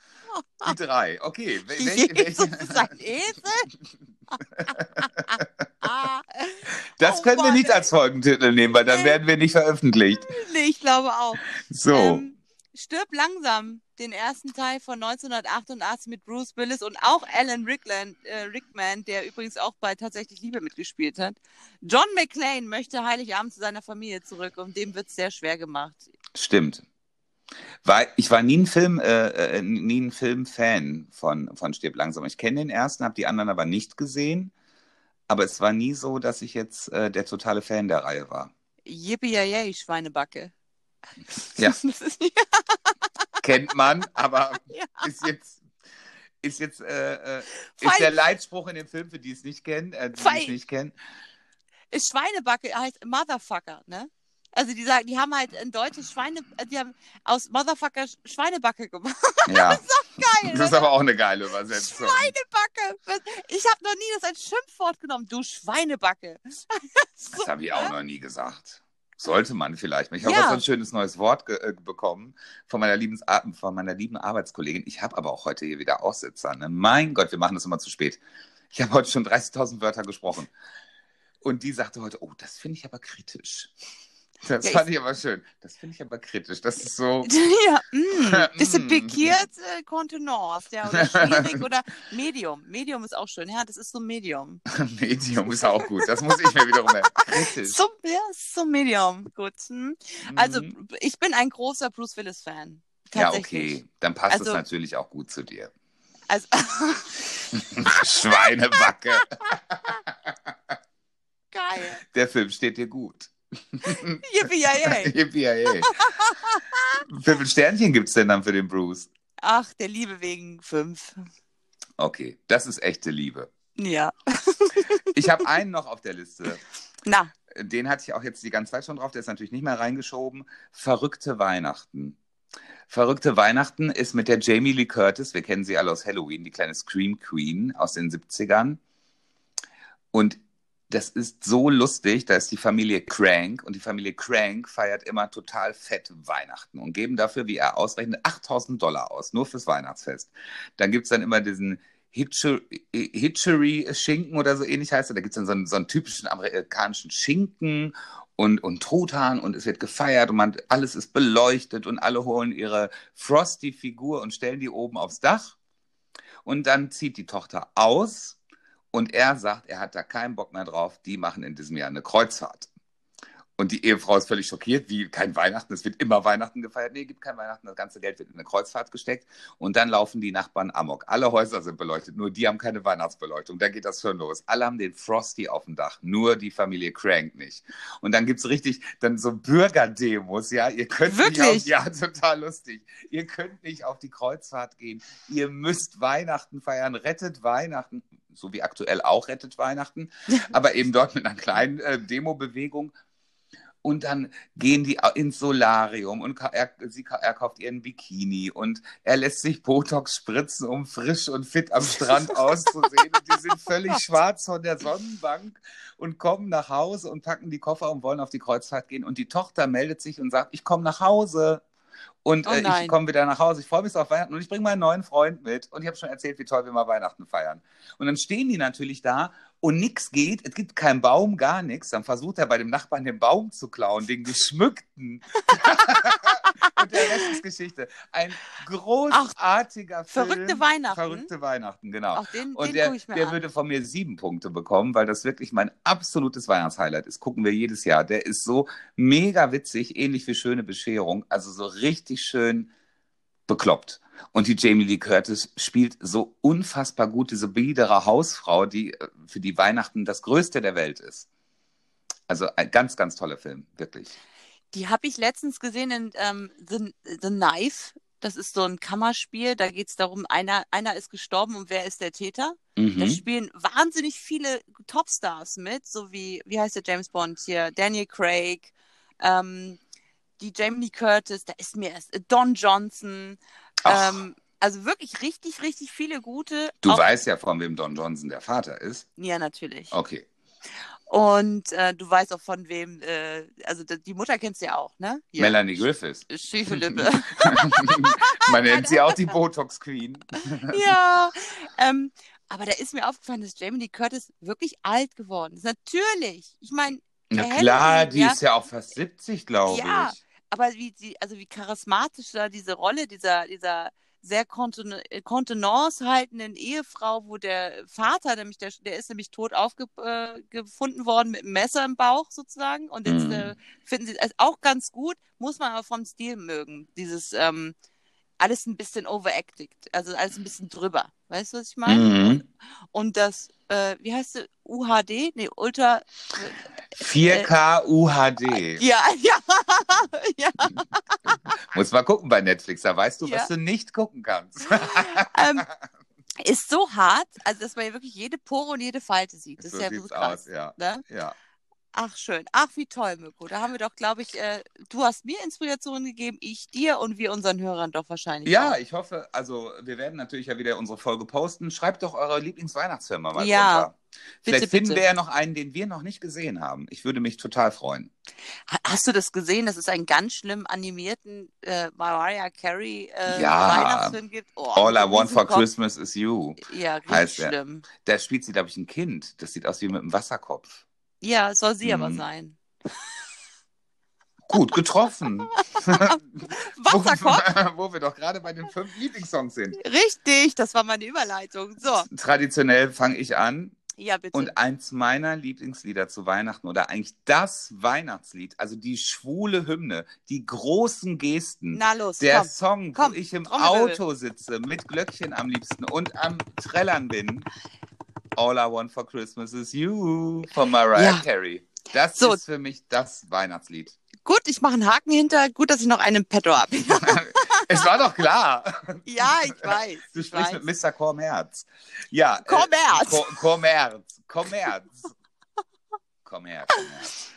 Die drei. Okay. (laughs) Wel- Welche, Jesus (laughs) welche? ist ein Esel? Das Oh können wir nicht ey. als Folgentitel nehmen, weil dann werden wir nicht veröffentlicht. nee, ich glaube auch. So. Ähm, Stirb langsam, den ersten Teil von 1988 mit Bruce Willis und auch Alan Rickman, äh, Rickman, der übrigens auch bei Tatsächlich Liebe mitgespielt hat. John McClane möchte Heiligabend zu seiner Familie zurück und dem wird es sehr schwer gemacht. Stimmt. War, ich war nie ein Film, äh, äh, nie ein Filmfan von, von Stirb langsam. Ich kenne den ersten, habe die anderen aber nicht gesehen. Aber es war nie so, dass ich jetzt äh, der totale Fan der Reihe war. Yippie Schweinebacke. Ja. (laughs) (laughs) Kennt man, aber Ja. ist jetzt, ist jetzt, äh, äh, Fein. ist der Leitspruch in dem Film, für die es nicht kennen, äh, die es nicht kennen. ist Schweinebacke heißt Motherfucker, ne? Also die sagen, die haben halt ein deutsches Schweine, äh, die haben aus Motherfucker Sch- Schweinebacke gemacht. (laughs) Ja, Geil, das ist oder? aber auch eine geile Übersetzung. Schweinebacke. Ich habe noch nie das als Schimpfwort genommen. Du Schweinebacke. (laughs) Das habe ich auch noch nie gesagt. Sollte man vielleicht. Ich habe Ja. auch so ein schönes neues Wort äh, bekommen von meiner, lieben, von meiner lieben Arbeitskollegin. Ich habe aber auch heute hier wieder Aussetzer. Ne? Mein Gott, wir machen das immer zu spät. Ich habe heute schon 30.000 Wörter gesprochen. Und die sagte heute, oh, das finde ich aber kritisch. Das Ja, fand ich aber schön. Das finde ich aber kritisch. Das ist so. (laughs) ja, mm, (laughs) ist Mm. eine pikierte Kontenance, ja, oder (laughs) schwierig oder Medium. Medium ist auch schön, ja, das ist so Medium. Medium ist auch gut. Das muss ich mir wiederum merken. Kritisch. So, ja, so Medium. Gut. Hm. Also, Mhm. ich bin ein großer Bruce Willis-Fan. Ja, okay. Dann passt es Also- natürlich auch gut zu dir. Also, Schweinebacke. geil. Der Film steht dir gut. Yippie, yay. Yippie, yay. Wie viele Sternchen gibt es denn dann für den Bruce? Ach, der Liebe wegen fünf. Okay, das ist echte Liebe. Ja. (laughs) Ich habe einen noch auf der Liste. Na, Den hatte ich auch jetzt die ganze Zeit schon drauf. Der ist natürlich nicht mehr reingeschoben. Verrückte Weihnachten. Verrückte Weihnachten ist mit der Jamie Lee Curtis. Wir kennen sie alle aus Halloween, die kleine Scream Queen aus den 70ern. Und das ist so lustig. Da ist die Familie Crank und die Familie Crank feiert immer total fett Weihnachten und geben dafür, wie er ausrechnet, 8000 Dollar aus, nur fürs Weihnachtsfest. Dann gibt es dann immer diesen Hitcher- Hitchery-Schinken oder so ähnlich heißt er. Da gibt es dann so einen, so einen typischen amerikanischen Schinken und, und Truthahn und es wird gefeiert und man, alles ist beleuchtet und alle holen ihre Frosty-Figur und stellen die oben aufs Dach. Und dann zieht die Tochter aus und er sagt, er hat da keinen Bock mehr drauf. Die machen in diesem Jahr eine Kreuzfahrt. Und die Ehefrau ist völlig schockiert, wie kein Weihnachten, es wird immer Weihnachten gefeiert. Nee, gibt kein Weihnachten, das ganze Geld wird in eine Kreuzfahrt gesteckt. Und dann laufen die Nachbarn amok. Alle Häuser sind beleuchtet, nur die haben keine Weihnachtsbeleuchtung. Da geht das schon los. Alle haben den Frosty auf dem Dach, nur die Familie Crank nicht. Und dann gibt's richtig dann so Bürgerdemos, ja. Ihr könnt nicht Wirklich? auf, ja, total lustig. Ihr könnt nicht auf die Kreuzfahrt gehen. Ihr müsst Weihnachten feiern. Rettet Weihnachten. So wie aktuell auch rettet Weihnachten. (laughs) Aber eben dort mit einer kleinen äh, Demo-Bewegung. Und dann gehen die ins Solarium und er, sie, er kauft ihren Bikini und er lässt sich Botox spritzen, um frisch und fit am Strand (laughs) auszusehen. Und die sind völlig schwarz von der Sonnenbank und kommen nach Hause und packen die Koffer und wollen auf die Kreuzfahrt gehen. Und die Tochter meldet sich und sagt, ich komme nach Hause. Und Oh äh, ich komme wieder nach Hause. Ich freue mich so auf Weihnachten und ich bringe meinen neuen Freund mit. Und ich habe schon erzählt, wie toll wir mal Weihnachten feiern. Und dann stehen die natürlich da und nichts geht. Es gibt keinen Baum, gar nichts. Dann versucht er bei dem Nachbarn den Baum zu klauen, den geschmückten. (laughs) (laughs) und der Rest ist Geschichte. Ein großartiger Film. verrückte Weihnachten? Verrückte Weihnachten, genau. auch den, Und den der, ich mir der an. würde von mir sieben Punkte bekommen, weil das wirklich mein absolutes Weihnachtshighlight ist. Gucken wir jedes Jahr. Der ist so mega witzig, ähnlich wie Schöne Bescherung. Also so richtig schön bekloppt. Und die Jamie Lee Curtis spielt so unfassbar gut diese biedere Hausfrau, die äh, für die Weihnachten das Größte der Welt ist. Also ein ganz, ganz toller Film, wirklich. Die habe ich letztens gesehen in ähm, The, The Knife. Das ist so ein Kammerspiel. Da geht es darum, einer, einer ist gestorben und wer ist der Täter? Da Mhm. spielen wahnsinnig viele Topstars mit, so wie, wie heißt der James Bond hier? Daniel Craig, ähm, die Jamie Curtis, da ist mir erst äh, Don Johnson. Ähm, also wirklich richtig, richtig viele gute. Du weißt ja, von wem Don Johnson der Vater ist. Ja, natürlich. Okay. Und äh, du weißt auch von wem, äh, also die Mutter kennst du ja auch, ne? Hier. Melanie Griffiths. Schiefe (laughs) Lippe. Man nennt sie auch die Botox Queen. (laughs) ja. Ähm, aber da ist mir aufgefallen, dass Jamie Lee Curtis wirklich alt geworden ist. Natürlich. Ich meine, Na Halloween, klar, die ja. ist ja auch fast 70, glaube Ja. ich. aber wie sie, also wie charismatisch da diese Rolle dieser, dieser sehr konten- äh, Kontenance haltenden Ehefrau, wo der Vater, nämlich der, der ist nämlich tot aufgefunden äh, worden mit einem Messer im Bauch sozusagen. Und jetzt Mhm. äh, finden sie es auch ganz gut, muss man aber vom Stil mögen. Dieses ähm, alles ein bisschen overacted, also alles ein bisschen drüber. Weißt du, was ich meine? Mhm. Und das, äh, wie heißt es, UHD? Nee, Ultra. 4K UHD. Ja, (laughs) ja, ja. Muss mal gucken bei Netflix, da weißt du, Ja. was du nicht gucken kannst. ähm, (laughs) ist so hart, also dass man ja wirklich jede Pore und jede Falte sieht. Das so ist ja sieht's krass. aus, ja. Ne? ja. Ach, schön. Ach, wie toll, Mirko. Da haben wir doch, glaube ich, äh, du hast mir Inspiration gegeben, ich dir und wir unseren Hörern doch wahrscheinlich. Ja, auch. ich hoffe, also wir werden natürlich ja wieder unsere Folge posten. Schreibt doch eure Lieblingsweihnachtsfilme mal Ja, drunter. Vielleicht bitte, finden bitte. wir ja noch einen, den wir noch nicht gesehen haben. Ich würde mich total freuen. Ha- Hast du das gesehen, dass es einen ganz schlimm animierten äh, Mariah Carey äh, Ja. Weihnachtsfilm gibt? Oh, All I want for Riesenkopf. Christmas is you. Ja, richtig heißt er. schlimm. Da spielt sie, glaube ich, ein Kind. Das sieht aus wie mit einem Wasserkopf. Ja, soll sie aber Mhm. sein. Gut getroffen. (laughs) Wasserkopf? Wo, wo wir doch gerade bei den fünf Lieblingssongs sind. Richtig, das war meine Überleitung. So, Traditionell fange ich an. ja, bitte. Und eins meiner Lieblingslieder zu Weihnachten oder eigentlich das Weihnachtslied, also die schwule Hymne, die großen Gesten, Na los, der komm. Song, komm, wo ich im. Auto sitze, mit Glöckchen am liebsten und am Trällern bin. All I Want for Christmas is You von Mariah Ja. Carey. Das So. ist für mich das Weihnachtslied. Gut, ich mache einen Haken hinter. Gut, dass ich noch einen Petto habe. (laughs) es war doch klar. ja, ich weiß. Du ich sprichst weiß. mit Mr. Kommerz. Ja. äh, Kommerz. Ko Kommerz. Kommerz. Kommerz. Kommerz.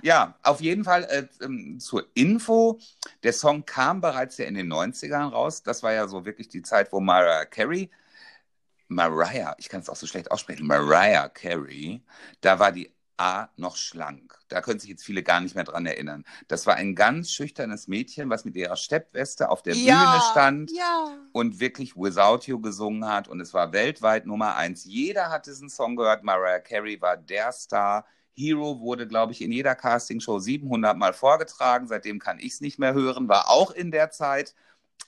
Ja, auf jeden Fall äh, ähm, zur Info. Der Song kam bereits ja in den 90ern raus. Das war ja so wirklich die Zeit, wo Mariah Carey, Mariah, ich kann es auch so schlecht aussprechen, Mariah Carey, da war die A noch schlank. Da können sich jetzt viele gar nicht mehr dran erinnern. Das war ein ganz schüchternes Mädchen, was mit ihrer Steppweste auf der Bühne stand Ja. und wirklich Without You gesungen hat. Und es war weltweit Nummer eins. Jeder hat diesen Song gehört. Mariah Carey war der Star. Hero wurde, glaube ich, in jeder Castingshow 700 Mal vorgetragen. Seitdem kann ich es nicht mehr hören. War auch in der Zeit.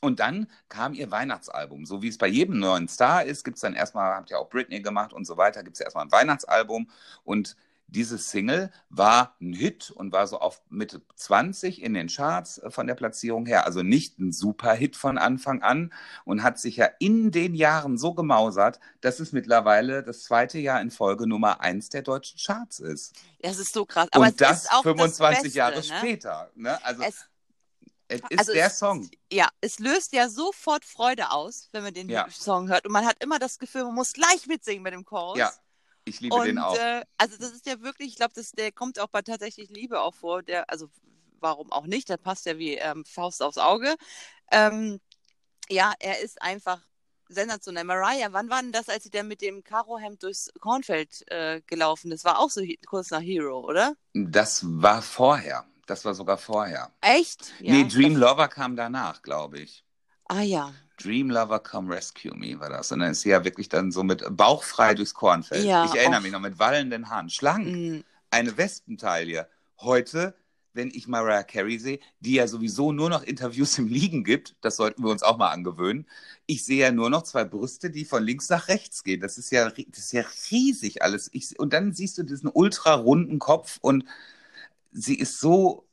Und dann kam ihr Weihnachtsalbum. So wie es bei jedem neuen Star ist, gibt es dann erstmal, habt ihr auch Britney gemacht und so weiter, gibt es erstmal ein Weihnachtsalbum. Und diese Single war ein Hit und war so auf Mitte 20 in den Charts äh, von der Platzierung her. Also nicht ein Super-Hit von Anfang an und hat sich ja in den Jahren so gemausert, dass es mittlerweile das zweite Jahr in Folge Nummer eins der deutschen Charts ist. Das ist so krass. Aber und das ist auch 25 das Beste, Jahre ne? später. Ne? Also es, Es, ist also der es- Song. ja, es löst ja sofort Freude aus, wenn man den Ja. Song hört. Und man hat immer das Gefühl, man muss gleich mitsingen mit dem Chorus. Ja, ich liebe Und den auch. äh, also das ist ja wirklich, ich glaube, der kommt auch bei tatsächlich Liebe auch vor. Der, also warum auch nicht? Der passt ja wie ähm, Faust aufs Auge. Ähm, ja, er ist einfach sensationell. Mariah, wann war denn das, als sie dann mit dem Karohemd durchs Kornfeld äh, gelaufen ist? War auch so kurz nach Hero, oder? Das war vorher. Das war sogar vorher. Echt? Ja, nee, Dream Lover kam danach, glaube ich. Ah ja. Dream Lover Come Rescue Me war das. Und dann ist sie ja wirklich dann so mit bauchfrei durchs Kornfeld. Ja, ich erinnere och. mich noch mit wallenden Haaren. Schlank. Mm, Eine Wespentaille. Heute, wenn ich Mariah Carey sehe, die ja sowieso nur noch Interviews im Liegen gibt, das sollten wir uns auch mal angewöhnen. Ich sehe ja nur noch zwei Brüste, die von links nach rechts gehen. Das ist ja, das ist ja riesig alles. Ich, und dann siehst du diesen ultra runden Kopf und sie ist so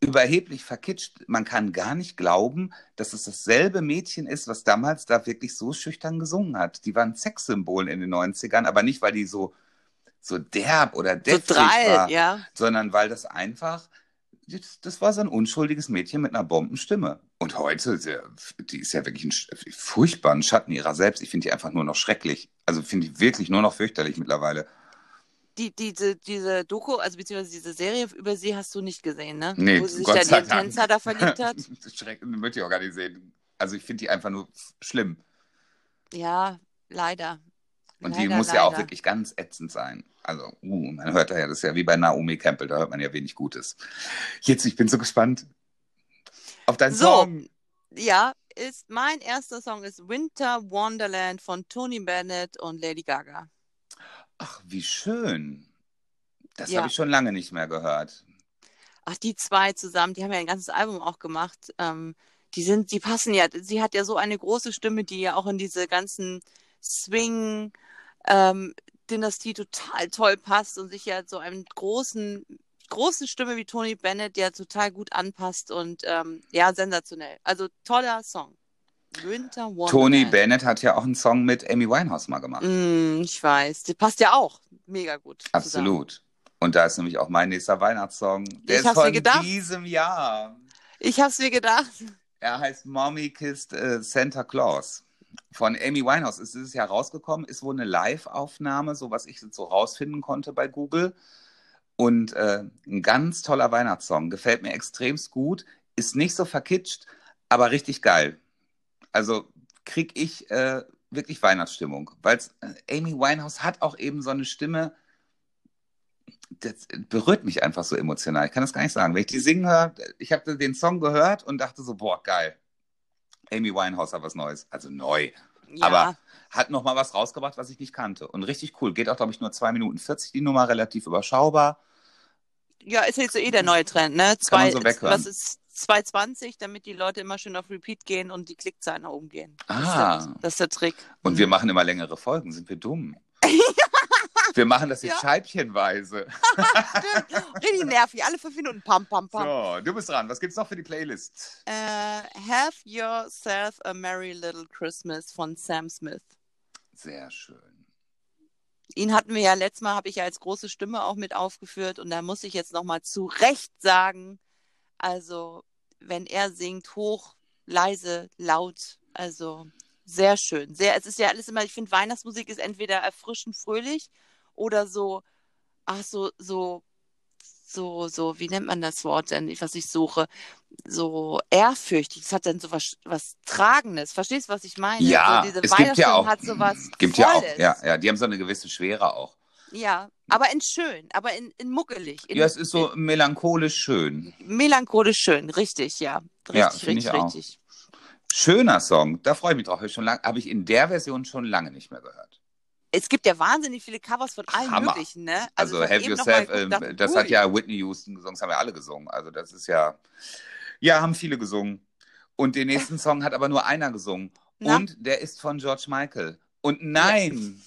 überheblich verkitscht. Man kann gar nicht glauben, dass es dasselbe Mädchen ist, was damals da wirklich so schüchtern gesungen hat. Die war ein Sexsymbol in den 90ern, aber nicht, weil die so, so derb oder so deftig drei, war, ja. sondern weil das einfach, das, das war so ein unschuldiges Mädchen mit einer Bombenstimme. Und heute, die ist ja wirklich ein furchtbaren Schatten ihrer selbst. Ich finde die einfach nur noch schrecklich. Also finde ich wirklich nur noch fürchterlich mittlerweile. Die, diese, diese Doku, also beziehungsweise diese Serie über sie hast du nicht gesehen, ne? Nee, Wo sie sich Gott dann ihren. Tänzer da verliebt hat. (laughs) Das Schreck, möchte ich auch gar nicht sehen. Also ich finde die einfach nur schlimm. Ja, leider. Und die Leider, muss ja auch leider. wirklich ganz ätzend sein. Also, uh, man hört da ja, das ist ja wie bei Naomi Campbell, da hört man ja wenig Gutes. Jetzt, ich bin so gespannt auf deinen So. Song. Ja, ist mein erster Song ist Winter Wonderland von Tony Bennett und Lady Gaga. Ach, wie schön. Das Ja. habe ich schon lange nicht mehr gehört. Ach, die zwei zusammen, die haben ja ein ganzes Album auch gemacht. Ähm, die sind, die passen ja, sie hat ja so eine große Stimme, die ja auch in diese ganzen Swing, ähm, Dynastie total toll passt und sich ja so einem großen, großen Stimme wie Tony Bennett ja total gut anpasst und ähm, ja, sensationell. Also toller Song. Winter Wonderland. Tony Bennett hat ja auch einen Song mit Amy Winehouse mal gemacht. Mm, ich weiß. Die passt ja auch mega gut. zusammen. Absolut. Und da ist nämlich auch mein nächster Weihnachtssong. Der Ich ist hab's mir von gedacht. diesem Jahr. Ich hab's mir gedacht. Er heißt Mommy Kissed äh, Santa Claus. Von Amy Winehouse ist dieses Jahr rausgekommen, ist wohl eine Live-Aufnahme, so was ich jetzt so rausfinden konnte bei Google. Und äh, ein ganz toller Weihnachtssong, gefällt mir extremst gut, ist nicht so verkitscht, aber richtig geil. Also krieg ich äh, wirklich Weihnachtsstimmung, weil äh, Amy Winehouse hat auch eben so eine Stimme, das berührt mich einfach so emotional. Ich kann das gar nicht sagen. Wenn ich die singen höre, ich habe den Song gehört und dachte so, boah, geil. Amy Winehouse hat was Neues. Also neu. Ja. Aber hat noch mal was rausgebracht, was ich nicht kannte. Und richtig cool. Geht auch, glaube ich, nur 2 Minuten 40 die Nummer, relativ überschaubar. ja, ist jetzt so eh der neue Trend, ne? Kann man Zwei, so weghören. was ist 220, damit die Leute immer schön auf Repeat gehen und die Klickzahlen nach oben gehen. Das, ist, Ah. der, das ist der Trick. Und wir machen immer längere Folgen. Sind wir dumm? (laughs) wir machen das jetzt Ja. scheibchenweise. (laughs) Richtig nervig, alle fünf Minuten. Pam, pam, pam. So, du bist dran. Was gibt's noch für die Playlist? Äh, Have Yourself a Merry Little Christmas von Sam Smith. Sehr schön. Ihn hatten wir ja letztes Mal, habe ich ja als große Stimme auch mit aufgeführt und da muss ich jetzt nochmal zu Recht sagen, also wenn er singt, hoch, leise, laut, also sehr schön. Sehr, es ist ja alles immer, ich finde Weihnachtsmusik ist entweder erfrischend fröhlich oder so, ach so, so, so, so, wie nennt man das Wort denn, was ich suche? So ehrfürchtig. Es hat dann so was, was Tragendes. Verstehst du, was ich meine? Ja, so, diese es gibt ja auch, hat so was gibt ja auch, Volles. ja, ja, die haben so eine gewisse Schwere auch. Ja, aber in schön, aber in, in muckelig. In, Ja, es ist so melancholisch schön. melancholisch schön, richtig, ja. Richtig, Ja, richtig, ich auch. richtig. Schöner Song, da freue ich mich drauf. Habe ich, in der Version schon lange nicht mehr gehört. Es gibt ja wahnsinnig viele Covers von allen Hammer. möglichen, ne? Also, hab Have Yourself, ähm, dachte, das hat ja Whitney Houston gesungen, das haben wir alle gesungen. Also das ist ja, ja, haben viele gesungen. Und den nächsten Song hat aber nur einer gesungen. Na? Und der ist von George Michael. Und nein,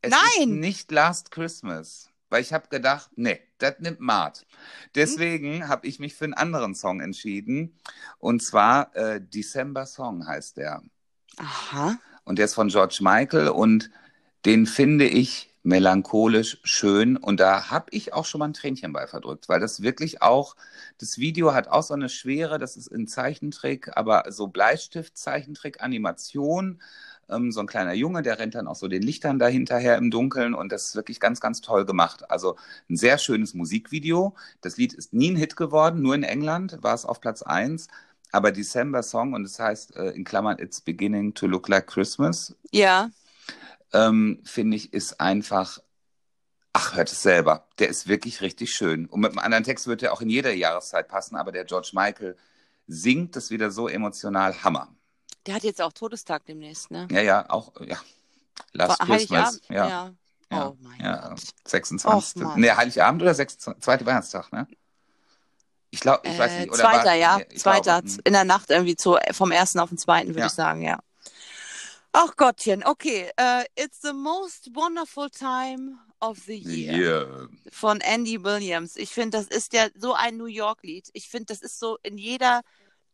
es ist Nein! nicht Last Christmas. Weil ich habe gedacht, nee, das nimmt Mart. Deswegen habe ich mich für einen anderen Song entschieden. Und zwar äh, December Song heißt der. Aha. Und der ist von George Michael und den finde ich melancholisch schön. Und da habe ich auch schon mal ein Tränchen bei verdrückt, weil das wirklich auch, das Video hat auch so eine Schwere, das ist in Zeichentrick, aber so Bleistift-Zeichentrick, Animation. Ähm, so ein kleiner Junge, der rennt dann auch so den Lichtern dahinterher im Dunkeln und das ist wirklich ganz, ganz toll gemacht. Also ein sehr schönes Musikvideo. Das Lied ist nie ein Hit geworden, nur in England war es auf Platz 1. Aber December Song und es heißt äh, in Klammern It's Beginning to Look Like Christmas, Ja. ähm, finde ich, ist einfach, ach, hört es selber. Der ist wirklich richtig schön. Und mit einem anderen Text wird er auch in jeder Jahreszeit passen, aber der George Michael singt das wieder so emotional. Hammer. Der hat jetzt auch Todestag demnächst, ne? Ja, ja, auch, ja. Last War Christmas. Ja, ja. ja, Oh mein ja. Gott. 26. Och, nee, Heiligabend oder 26, zweiter Weihnachtstag, ne? Ich glaube, ich weiß Äh, nicht. Oder zweiter, war, ja. Zweiter. glaube, hm. in der Nacht irgendwie zu, vom ersten auf den zweiten, würde Ja. ich sagen, ja. Ach Gottchen, okay. Äh, it's the most wonderful time of the year. Yeah. von Andy Williams. Ich finde, das ist ja so ein New York-Lied. Ich finde, das ist so in jeder,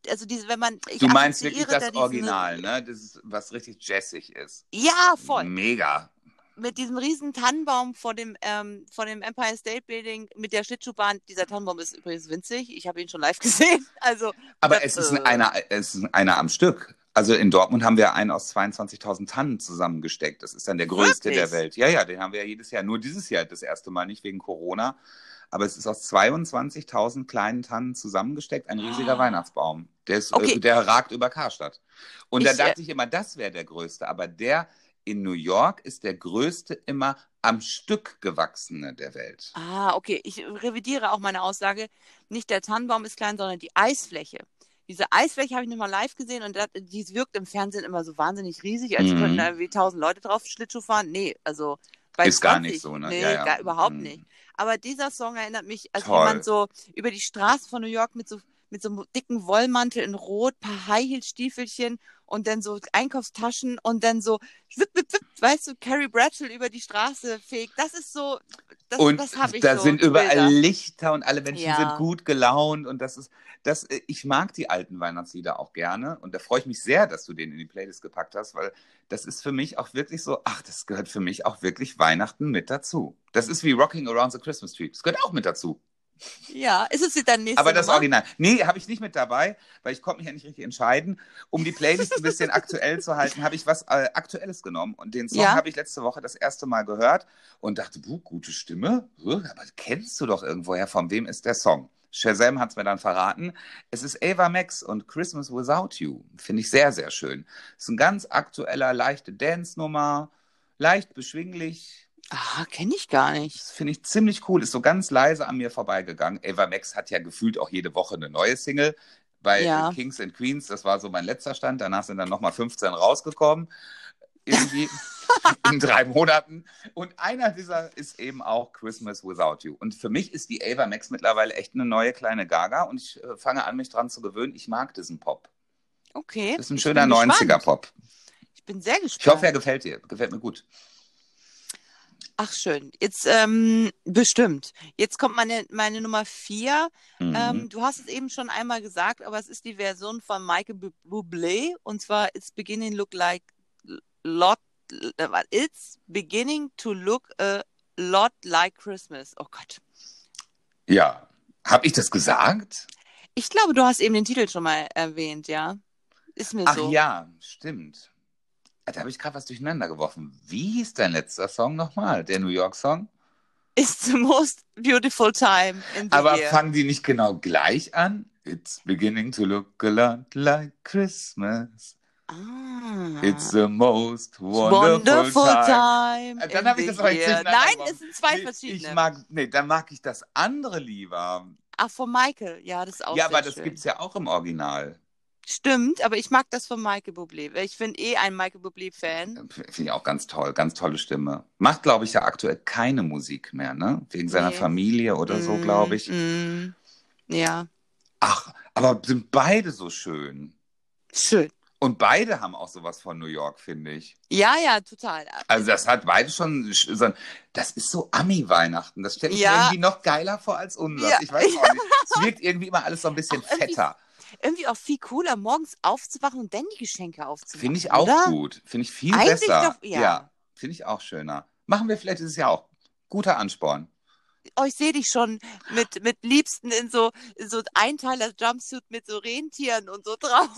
also diese, wenn man. Ich Du meinst wirklich das da Original, ne? Das ist, was richtig jazzig ist. Ja, voll. Mega. Mit diesem riesen Tannenbaum vor dem, ähm, vor dem Empire State Building mit der Schlittschuhbahn. Dieser Tannenbaum ist übrigens winzig. Ich habe ihn schon live (laughs) gesehen. Also, Aber das, es ist äh, einer, es ist einer am Stück. Also in Dortmund haben wir einen aus 22.000 Tannen zusammengesteckt. Das ist dann der größte Wirklich? der Welt. Ja, ja, den haben wir ja jedes Jahr. Nur dieses Jahr das erste Mal nicht wegen Corona. Aber es ist aus 22.000 kleinen Tannen zusammengesteckt ein riesiger Ah. Weihnachtsbaum. Der, ist, Okay. äh, der ragt über Karstadt. Und Ich, da dachte ich immer, das wäre der größte. Aber der in New York ist der größte immer am Stück gewachsene der Welt. Ah, okay. Ich revidiere auch meine Aussage. Nicht der Tannenbaum ist klein, sondern die Eisfläche. Diese Eisfläche habe ich nochmal live gesehen und das, die wirkt im Fernsehen immer so wahnsinnig riesig, als Mhm. könnten da wie tausend Leute drauf Schlittschuh fahren. Nee, also bei Ist gar 20, nicht so, ne? Nee, Ja, ja. gar, überhaupt Mhm. nicht. Aber dieser Song erinnert mich, als Toll. jemand so über die Straße von New York mit so mit so einem dicken Wollmantel in Rot, paar High-Heel-Stiefelchen und dann so Einkaufstaschen und dann so wipp, wipp, wipp, weißt du, Carrie Bradshaw über die Straße fegt. Das ist so, das, und das habe ich da so. sind überall Bilder. Lichter und alle Menschen Ja. sind gut gelaunt und das ist, das, äh, ich mag die alten Weihnachtslieder auch gerne und da freue ich mich sehr, dass du den in die Playlist gepackt hast, weil das ist für mich auch wirklich so, ach, das gehört für mich auch wirklich Weihnachten mit dazu. Das ist wie Rocking Around the Christmas Tree. Das gehört auch mit dazu. Ja, ist es dein nächstes Aber das Nummer? Original. Nee, habe ich nicht mit dabei, weil ich konnte mich ja nicht richtig entscheiden. Um die Playlist ein bisschen (laughs) aktuell zu halten, habe ich was äh, Aktuelles genommen. Und den Song Ja. habe ich letzte Woche das erste Mal gehört und dachte, buh, gute Stimme. Aber kennst du doch irgendwoher, von wem ist der Song? Shazam hat es mir dann verraten. Es ist Ava Max und Christmas Without You. Finde ich sehr, sehr schön. Ist ein ganz aktueller, leichte Dance-Nummer, leicht beschwinglich, Ah, kenne ich gar nicht. das finde ich ziemlich cool. Ist so ganz leise an mir vorbeigegangen. Ava Max hat ja gefühlt auch jede Woche eine neue Single. Bei Ja. Kings and Queens, das war so mein letzter Stand. Danach sind dann nochmal 15 rausgekommen. Irgendwie (laughs) in drei Monaten. Und einer dieser ist eben auch Christmas Without You. Und für mich ist die Ava Max mittlerweile echt eine neue kleine Gaga. Und ich äh, fange an, mich dran zu gewöhnen. Ich mag diesen Pop. Okay. Das ist ein schöner bin gespannt. 90er-Pop. Ich bin sehr gespannt. Ich hoffe, er gefällt dir. Gefällt mir gut. Ach, schön. Jetzt, ähm, bestimmt. Jetzt kommt meine, meine Nummer vier. Mhm. Ähm, du hast es eben schon einmal gesagt, aber es ist die Version von Michael Bu- Bublé und zwar It's beginning look like lot äh, It's beginning to look a lot like Christmas. Oh Gott. ja. Habe ich das gesagt? Ich glaube, du hast eben den Titel schon mal erwähnt, ja? Ist mir Ach so. ja, stimmt. Da habe ich gerade was durcheinander geworfen. Wie hieß dein letzter Song nochmal? Der New York Song? It's the most beautiful time in the Aber year. fangen die nicht genau gleich an? It's beginning to look a lot like Christmas. ah. It's the most wonderful, Wonderful time. time. Äh, Dann habe ich das aber jetzt durcheinander Nein, es sind zwei Nee, verschiedene. Ich mag, nee, dann mag ich das andere lieber. Ach, von Michael. Ja, das ist auch ja, aber das gibt es ja auch im Original. Stimmt, aber ich mag das von Michael Bublé. Ich bin eh ein Michael Bublé-Fan. Finde ich auch ganz toll, ganz tolle Stimme. Macht, glaube ich, ja aktuell keine Musik mehr, ne? Wegen seiner Nee. Familie oder so, Mm, glaube ich. mm. Ja, Ach, aber sind beide so schön. schön. Und beide haben auch sowas von New York, finde ich. Ja, ja, total. Also das hat beide schon so das ist so Ami-Weihnachten. Das stelle ich mir Ja. irgendwie noch geiler vor als unser. Ja. Ich weiß auch nicht. (laughs) Es wirkt irgendwie immer alles so ein bisschen fetter. Irgendwie auch viel cooler, morgens aufzuwachen und dann die Geschenke aufzumachen. Finde ich auch oder? gut. Finde ich viel Eigentlich besser. doch- ja. finde ich auch schöner. Machen wir vielleicht dieses Jahr auch. Guter Ansporn. Oh, ich sehe dich schon mit, mit Liebsten in so, in so Einteiler Jumpsuit mit so Rentieren und so drauf.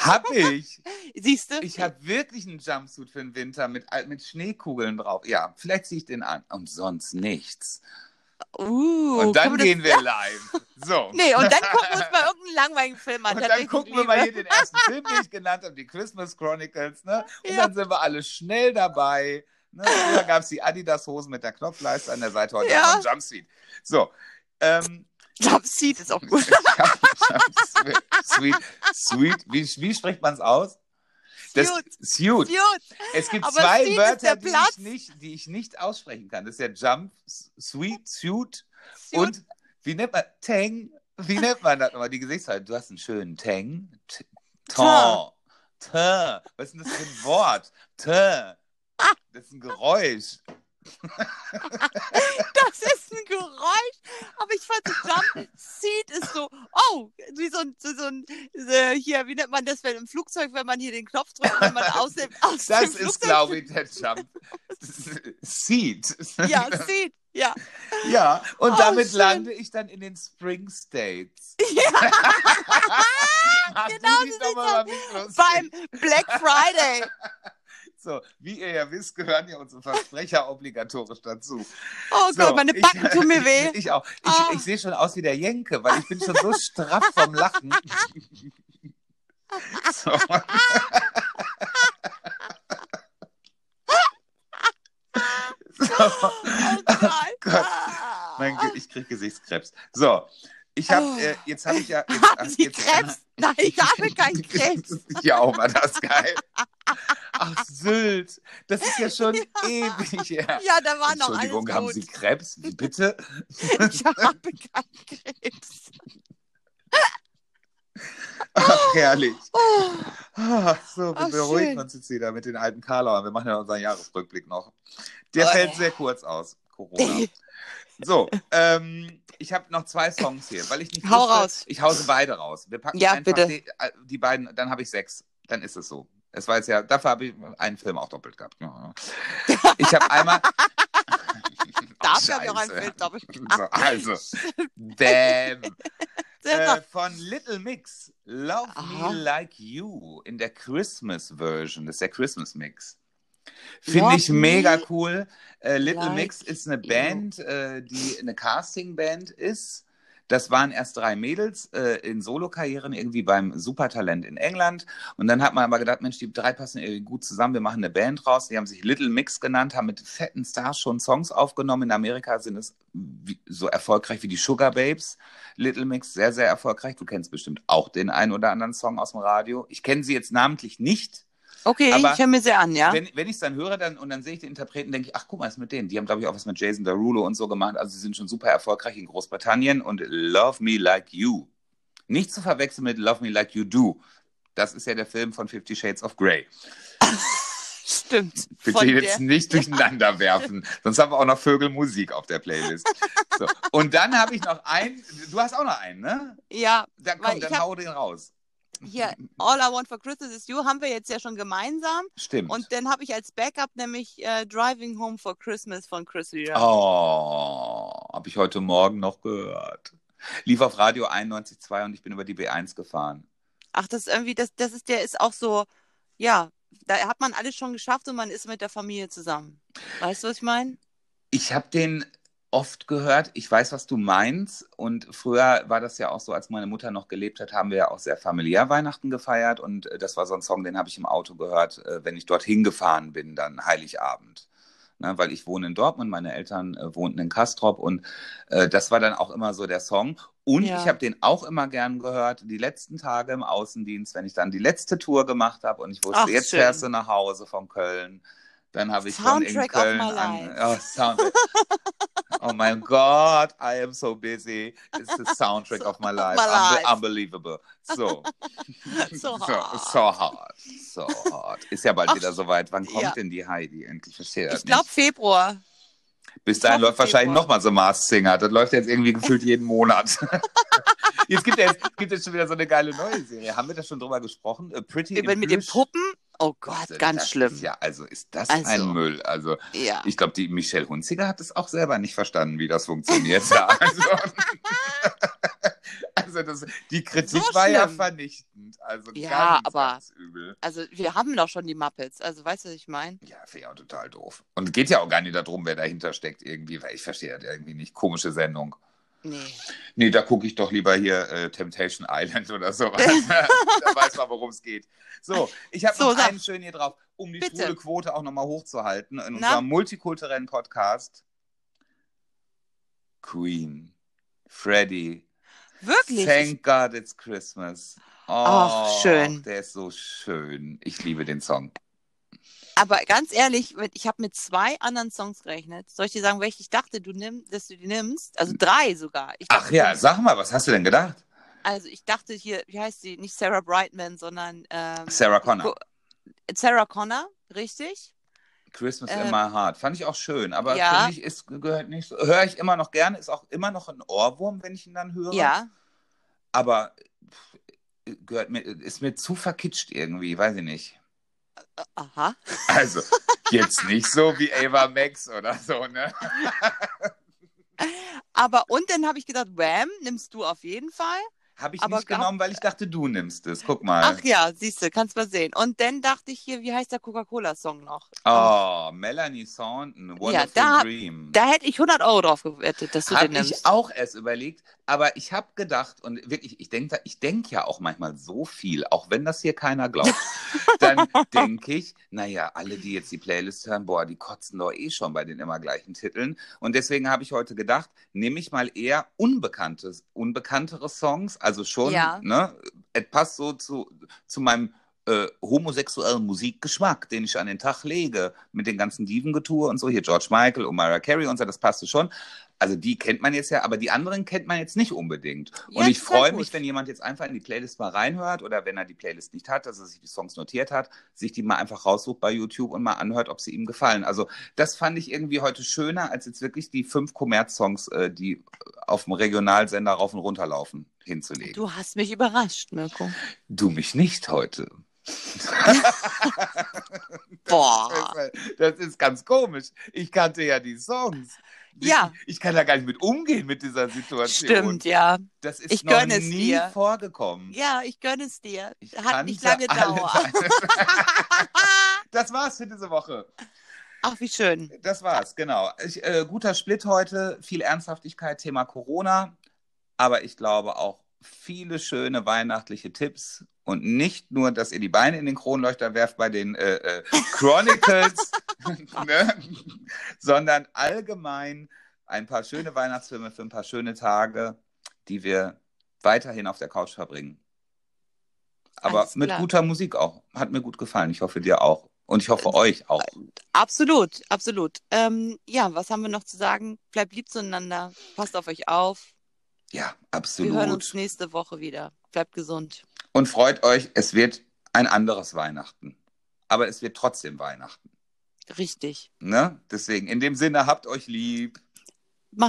Hab ich. (laughs) Siehst du? Ich habe wirklich einen Jumpsuit für den Winter mit, mit Schneekugeln drauf. Ja, vielleicht ziehe ich den an. Und sonst nichts. Uh, Und dann gehen das, wir (laughs) live. So. Nee, und dann gucken wir uns mal (laughs) irgendeinen langweiligen Film an. Und dann gucken wir mal hier den ersten Film, den ich genannt habe, die Christmas Chronicles. Ne? Und Ja. dann sind wir alle schnell dabei. Ne? Früher gab es die Adidas-Hosen mit der Knopfleiste an der Seite, heute Ja. einen Jumpsuit. So. Ähm, Jumpsuit ist auch gut. (laughs) Jumpsuit. Sweet, sweet. Wie, wie spricht man es aus? Das, Suit. Suit. Es gibt Aber zwei Suit Wörter, die ich, nicht, die ich nicht aussprechen kann. Das ist der Jump, Sweet, Suit Suit. und wie nennt man Tang? Wie nennt man das nochmal? Die Gesichtshaltung. Du hast einen schönen Tang. T- Ton. T. Was ist denn das für ein Wort? T. Das ist ein Geräusch. (laughs) Das ist ein Geräusch. Aber ich fand so Jumpsuit ist so, oh, wie so ein, so, ein äh, hier, wie nennt man das, wenn im Flugzeug, wenn man hier den Knopf drückt, wenn man aus dem, (laughs) aus Das dem ist, Flugzeug... glaube ich, der Jump. (laughs) Seat. Ja, Seat. Ja. Ja, und Oh, damit schön. lande ich dann in den Spring States. ja. Genau so. Beim Black Friday. So, wie ihr ja wisst, gehören ja unsere Versprecher (laughs) obligatorisch dazu. Oh so, Gott, meine Backen ich, (laughs) tun mir weh. Ich, auch. Ich, Ah. ich sehe schon aus wie der Jenke, weil ich bin schon so straff vom Lachen. (laughs) so. so. Oh Gott. Mein Gott, ich krieg Gesichtskrebs. So, ich habe, Oh. äh, jetzt habe ich ja. Jetzt, Haben Sie jetzt, Krebs? Nein, ich habe keinen (laughs) Krebs. ja, auch war das geil. Ach, Sylt, das ist ja schon (laughs) ewig her. Ja, da war noch alles Entschuldigung, haben. Sie Krebs? Wie bitte? (laughs) Ich habe keinen Krebs. Ach, herrlich. Ah, so, wir Ach, beruhigen uns jetzt wieder mit den alten Karlauern. Wir machen ja unseren Jahresrückblick noch. Der Oh, fällt ja. sehr kurz aus, Corona. So, ähm, ich habe noch zwei Songs hier, weil ich nicht Hau wusste, raus. ich hause beide raus. Wir packen Ja, einfach bitte. Die, äh, die beiden, dann habe ich sechs. Dann ist es so. Es war jetzt ja, dafür habe ich einen Film auch doppelt gehabt. Ich habe einmal. (laughs) Dafür habe ich auch einen. Film doppelt So, also, (laughs) bam. Sehr Äh, von Little Mix, Love Aha. Me Like You in der Christmas Version. Das ist der Christmas Mix. Finde Love ich mega Me cool. Äh, Little Like Mix ist eine. Band, äh, die eine Casting-Band ist. Das waren erst drei Mädels äh, in Solokarrieren irgendwie beim Supertalent in England. Und dann hat man aber gedacht, Mensch, die drei passen irgendwie gut zusammen. Wir machen eine Band raus. Die haben sich Little Mix genannt, haben mit fetten Stars schon Songs aufgenommen. In Amerika sind es wie, so erfolgreich wie die Sugar Babes. Little Mix, sehr, sehr erfolgreich. Du kennst bestimmt auch den einen oder anderen Song aus dem Radio. Ich kenne sie jetzt namentlich nicht. Okay, Aber ich höre mir sehr an, ja? Wenn, wenn ich es dann höre dann, und dann sehe ich den Interpreten, denke ich, ach guck mal, ist mit denen. Die haben, glaube ich, auch was mit Jason Derulo und so gemacht. Also sie sind schon super erfolgreich in Großbritannien und Love Me Like You. Nicht zu verwechseln mit Love Me Like You Do. Das ist ja der Film von Fifty Shades of Grey. (laughs) Stimmt. Bitte jetzt der- nicht durcheinander werfen. Sonst haben wir auch noch Vögelmusik auf der Playlist. So. Und dann habe ich noch einen. Du hast auch noch einen, ne? Ja, Dann komm, dann hab- hau den raus. Hier, All I Want for Christmas is You haben wir jetzt ja schon gemeinsam. Stimmt. Und dann habe ich als Backup nämlich äh, Driving Home for Christmas von Chris Rea. Oh, habe ich heute Morgen noch gehört. Lief auf Radio 91.2 und ich bin über die B1 gefahren. Ach, das ist irgendwie, das, das ist, der ist auch so, ja, da hat man alles schon geschafft und man ist mit der Familie zusammen. Weißt du, was ich meine? Ich habe den oft gehört. Ich weiß, was du meinst. Und früher war das ja auch so, als meine Mutter noch gelebt hat, haben wir ja auch sehr familiär Weihnachten gefeiert. Und äh, das war so ein Song, den habe ich im Auto gehört, äh, wenn ich dorthin gefahren bin, dann Heiligabend. Ne, weil ich wohne in Dortmund, meine Eltern äh, wohnten in Kastrop und äh, das war dann auch immer so der Song. Und Ja. ich habe den auch immer gern gehört, die letzten Tage im Außendienst, wenn ich dann die letzte Tour gemacht habe und ich wusste, Ach, jetzt schön. fährst du nach Hause von Köln. Dann habe ich schon in Soundtrack of Köln my an. life. Oh, Soundtrack. oh mein Gott, I am so busy. It's the soundtrack of my life. my life. Unbe unbelievable. So. (laughs) So so, hart. so hard. So hard. Ist ja bald Ach, wieder soweit. Wann kommt ja. denn die Heidi endlich? Verstehe das Ich glaube. Februar. Bis dahin läuft wahrscheinlich nochmal so Mars Singer. Das läuft jetzt irgendwie gefühlt (laughs) jeden Monat. (laughs) jetzt gibt es gibt jetzt schon wieder so eine geile neue Serie. Haben wir da schon drüber gesprochen? A Pretty Über, mit den? Puppen. Oh Gott, Also, ganz das schlimm. Ja, also ist das Also. ein Müll. Also Ja. ich glaube, die Michelle Hunziger hat es auch selber nicht verstanden, wie das funktioniert. Ja, (laughs) also, (laughs) also das, die Kritik So war ja vernichtend. Also Ja, ganz, aber- ganz übel. Also wir haben doch schon die Muppets. Also weißt du, was ich meine? Ja, finde ich auch total doof. Und geht ja auch gar nicht darum, wer dahinter steckt irgendwie, weil ich verstehe das irgendwie nicht. Komische Sendung. Nee. Nee, da gucke ich doch lieber hier äh, Temptation Island oder sowas. (laughs) da (laughs) weiß man, worum es geht. So, ich habe So, noch einen schön hier drauf, um die Bitte. schwule Quote auch nochmal hochzuhalten in Na? unserem multikulturellen Podcast. Queen, Freddie, Wirklich? Thank God It's Christmas. Oh, Ach, schön. Der ist so schön. Ich liebe den Song. Aber ganz ehrlich, ich habe mit zwei anderen Songs gerechnet. Soll ich dir sagen, welche ich dachte, du nimm, dass du die nimmst? Also drei sogar. Ich Ach dachte, ja, sag mal, was hast du denn gedacht? Also ich dachte hier, wie heißt sie? Nicht Sarah Brightman, sondern ähm, Sarah Connor. Sarah Connor, richtig? Christmas Ähm, in my heart. Fand ich auch schön, aber ja. finde ich, ist, gehört nicht so. Höre ich immer noch gerne, ist auch immer noch ein Ohrwurm, wenn ich ihn dann höre. Ja. Aber gehört mir, ist mir zu verkitscht irgendwie, weiß ich nicht. Aha. Also, (laughs) jetzt nicht so wie Ava Max oder so, ne? Aber und dann habe ich gedacht, Wham, nimmst du auf jeden Fall. Habe ich Aber nicht genommen, weil ich dachte, du nimmst es. Guck mal. Ach ja, siehst du, kannst mal sehen. Und dann dachte ich hier, wie heißt der Coca-Cola-Song noch? Oh, Melanie Thornton, Wonderful da- Dream. Da hätte ich 100 Euro drauf gewettet, dass du Habe den nimmst. ich auch erst überlegt, aber ich habe gedacht, und wirklich, ich denke ich denk ja auch manchmal so viel, auch wenn das hier keiner glaubt, (laughs) dann denke ich, naja, alle, die jetzt die Playlist hören, boah, die kotzen doch eh schon bei den immer gleichen Titeln. Und deswegen habe ich heute gedacht, nehme ich mal eher unbekanntes, unbekanntere Songs, also schon, Ja. ne, es passt so zu, zu meinem äh, homosexuellen Musikgeschmack, den ich an den Tag lege, mit den ganzen Divengetue und so, hier George Michael und Mariah Carey und so, das passte schon. Also die kennt man jetzt ja, aber die anderen kennt man jetzt nicht unbedingt. Und ich total freue mich, wenn jemand jetzt einfach in die Playlist mal reinhört oder wenn er die Playlist nicht hat, dass er sich die Songs notiert hat, sich die mal einfach raussucht bei YouTube und mal anhört, ob sie ihm gefallen. Also das fand ich irgendwie heute schöner, als jetzt wirklich die fünf Kommerz-Songs, äh, die auf dem Regionalsender rauf und runter laufen, hinzulegen. Du hast mich überrascht, Mirko. Du mich nicht heute. (laughs) Boah. Das ist ganz komisch. Ich kannte ja die Songs. Ja. Ich, ich kann da gar nicht mit umgehen mit dieser Situation. Stimmt, ja. Das ist Ich noch nie dir. vorgekommen. Ja, ich gönne es dir. Ich Hat nicht lange Dauer. (laughs) das war's für diese Woche. Ach, wie schön. Das war's, genau. Ich, äh, guter Split heute, viel Ernsthaftigkeit, Thema Corona, aber ich glaube auch viele schöne weihnachtliche Tipps und nicht nur, dass ihr die Beine in den Kronleuchter werft bei den äh, äh, Chronicles, (laughs) ne? sondern allgemein ein paar schöne Weihnachtsfilme für ein paar schöne Tage, die wir weiterhin auf der Couch verbringen. Aber mit guter Musik auch. Hat mir gut gefallen. Ich hoffe dir auch. Und ich hoffe euch auch. Absolut, absolut. Ähm, ja, was haben wir noch zu sagen? Bleibt lieb zueinander. Passt auf euch auf. Ja, Wir absolut. hören uns nächste Woche wieder. Bleibt gesund. Und freut euch, es wird ein anderes Weihnachten. Aber es wird trotzdem Weihnachten. Richtig. Ne? Deswegen, in dem Sinne, habt euch lieb.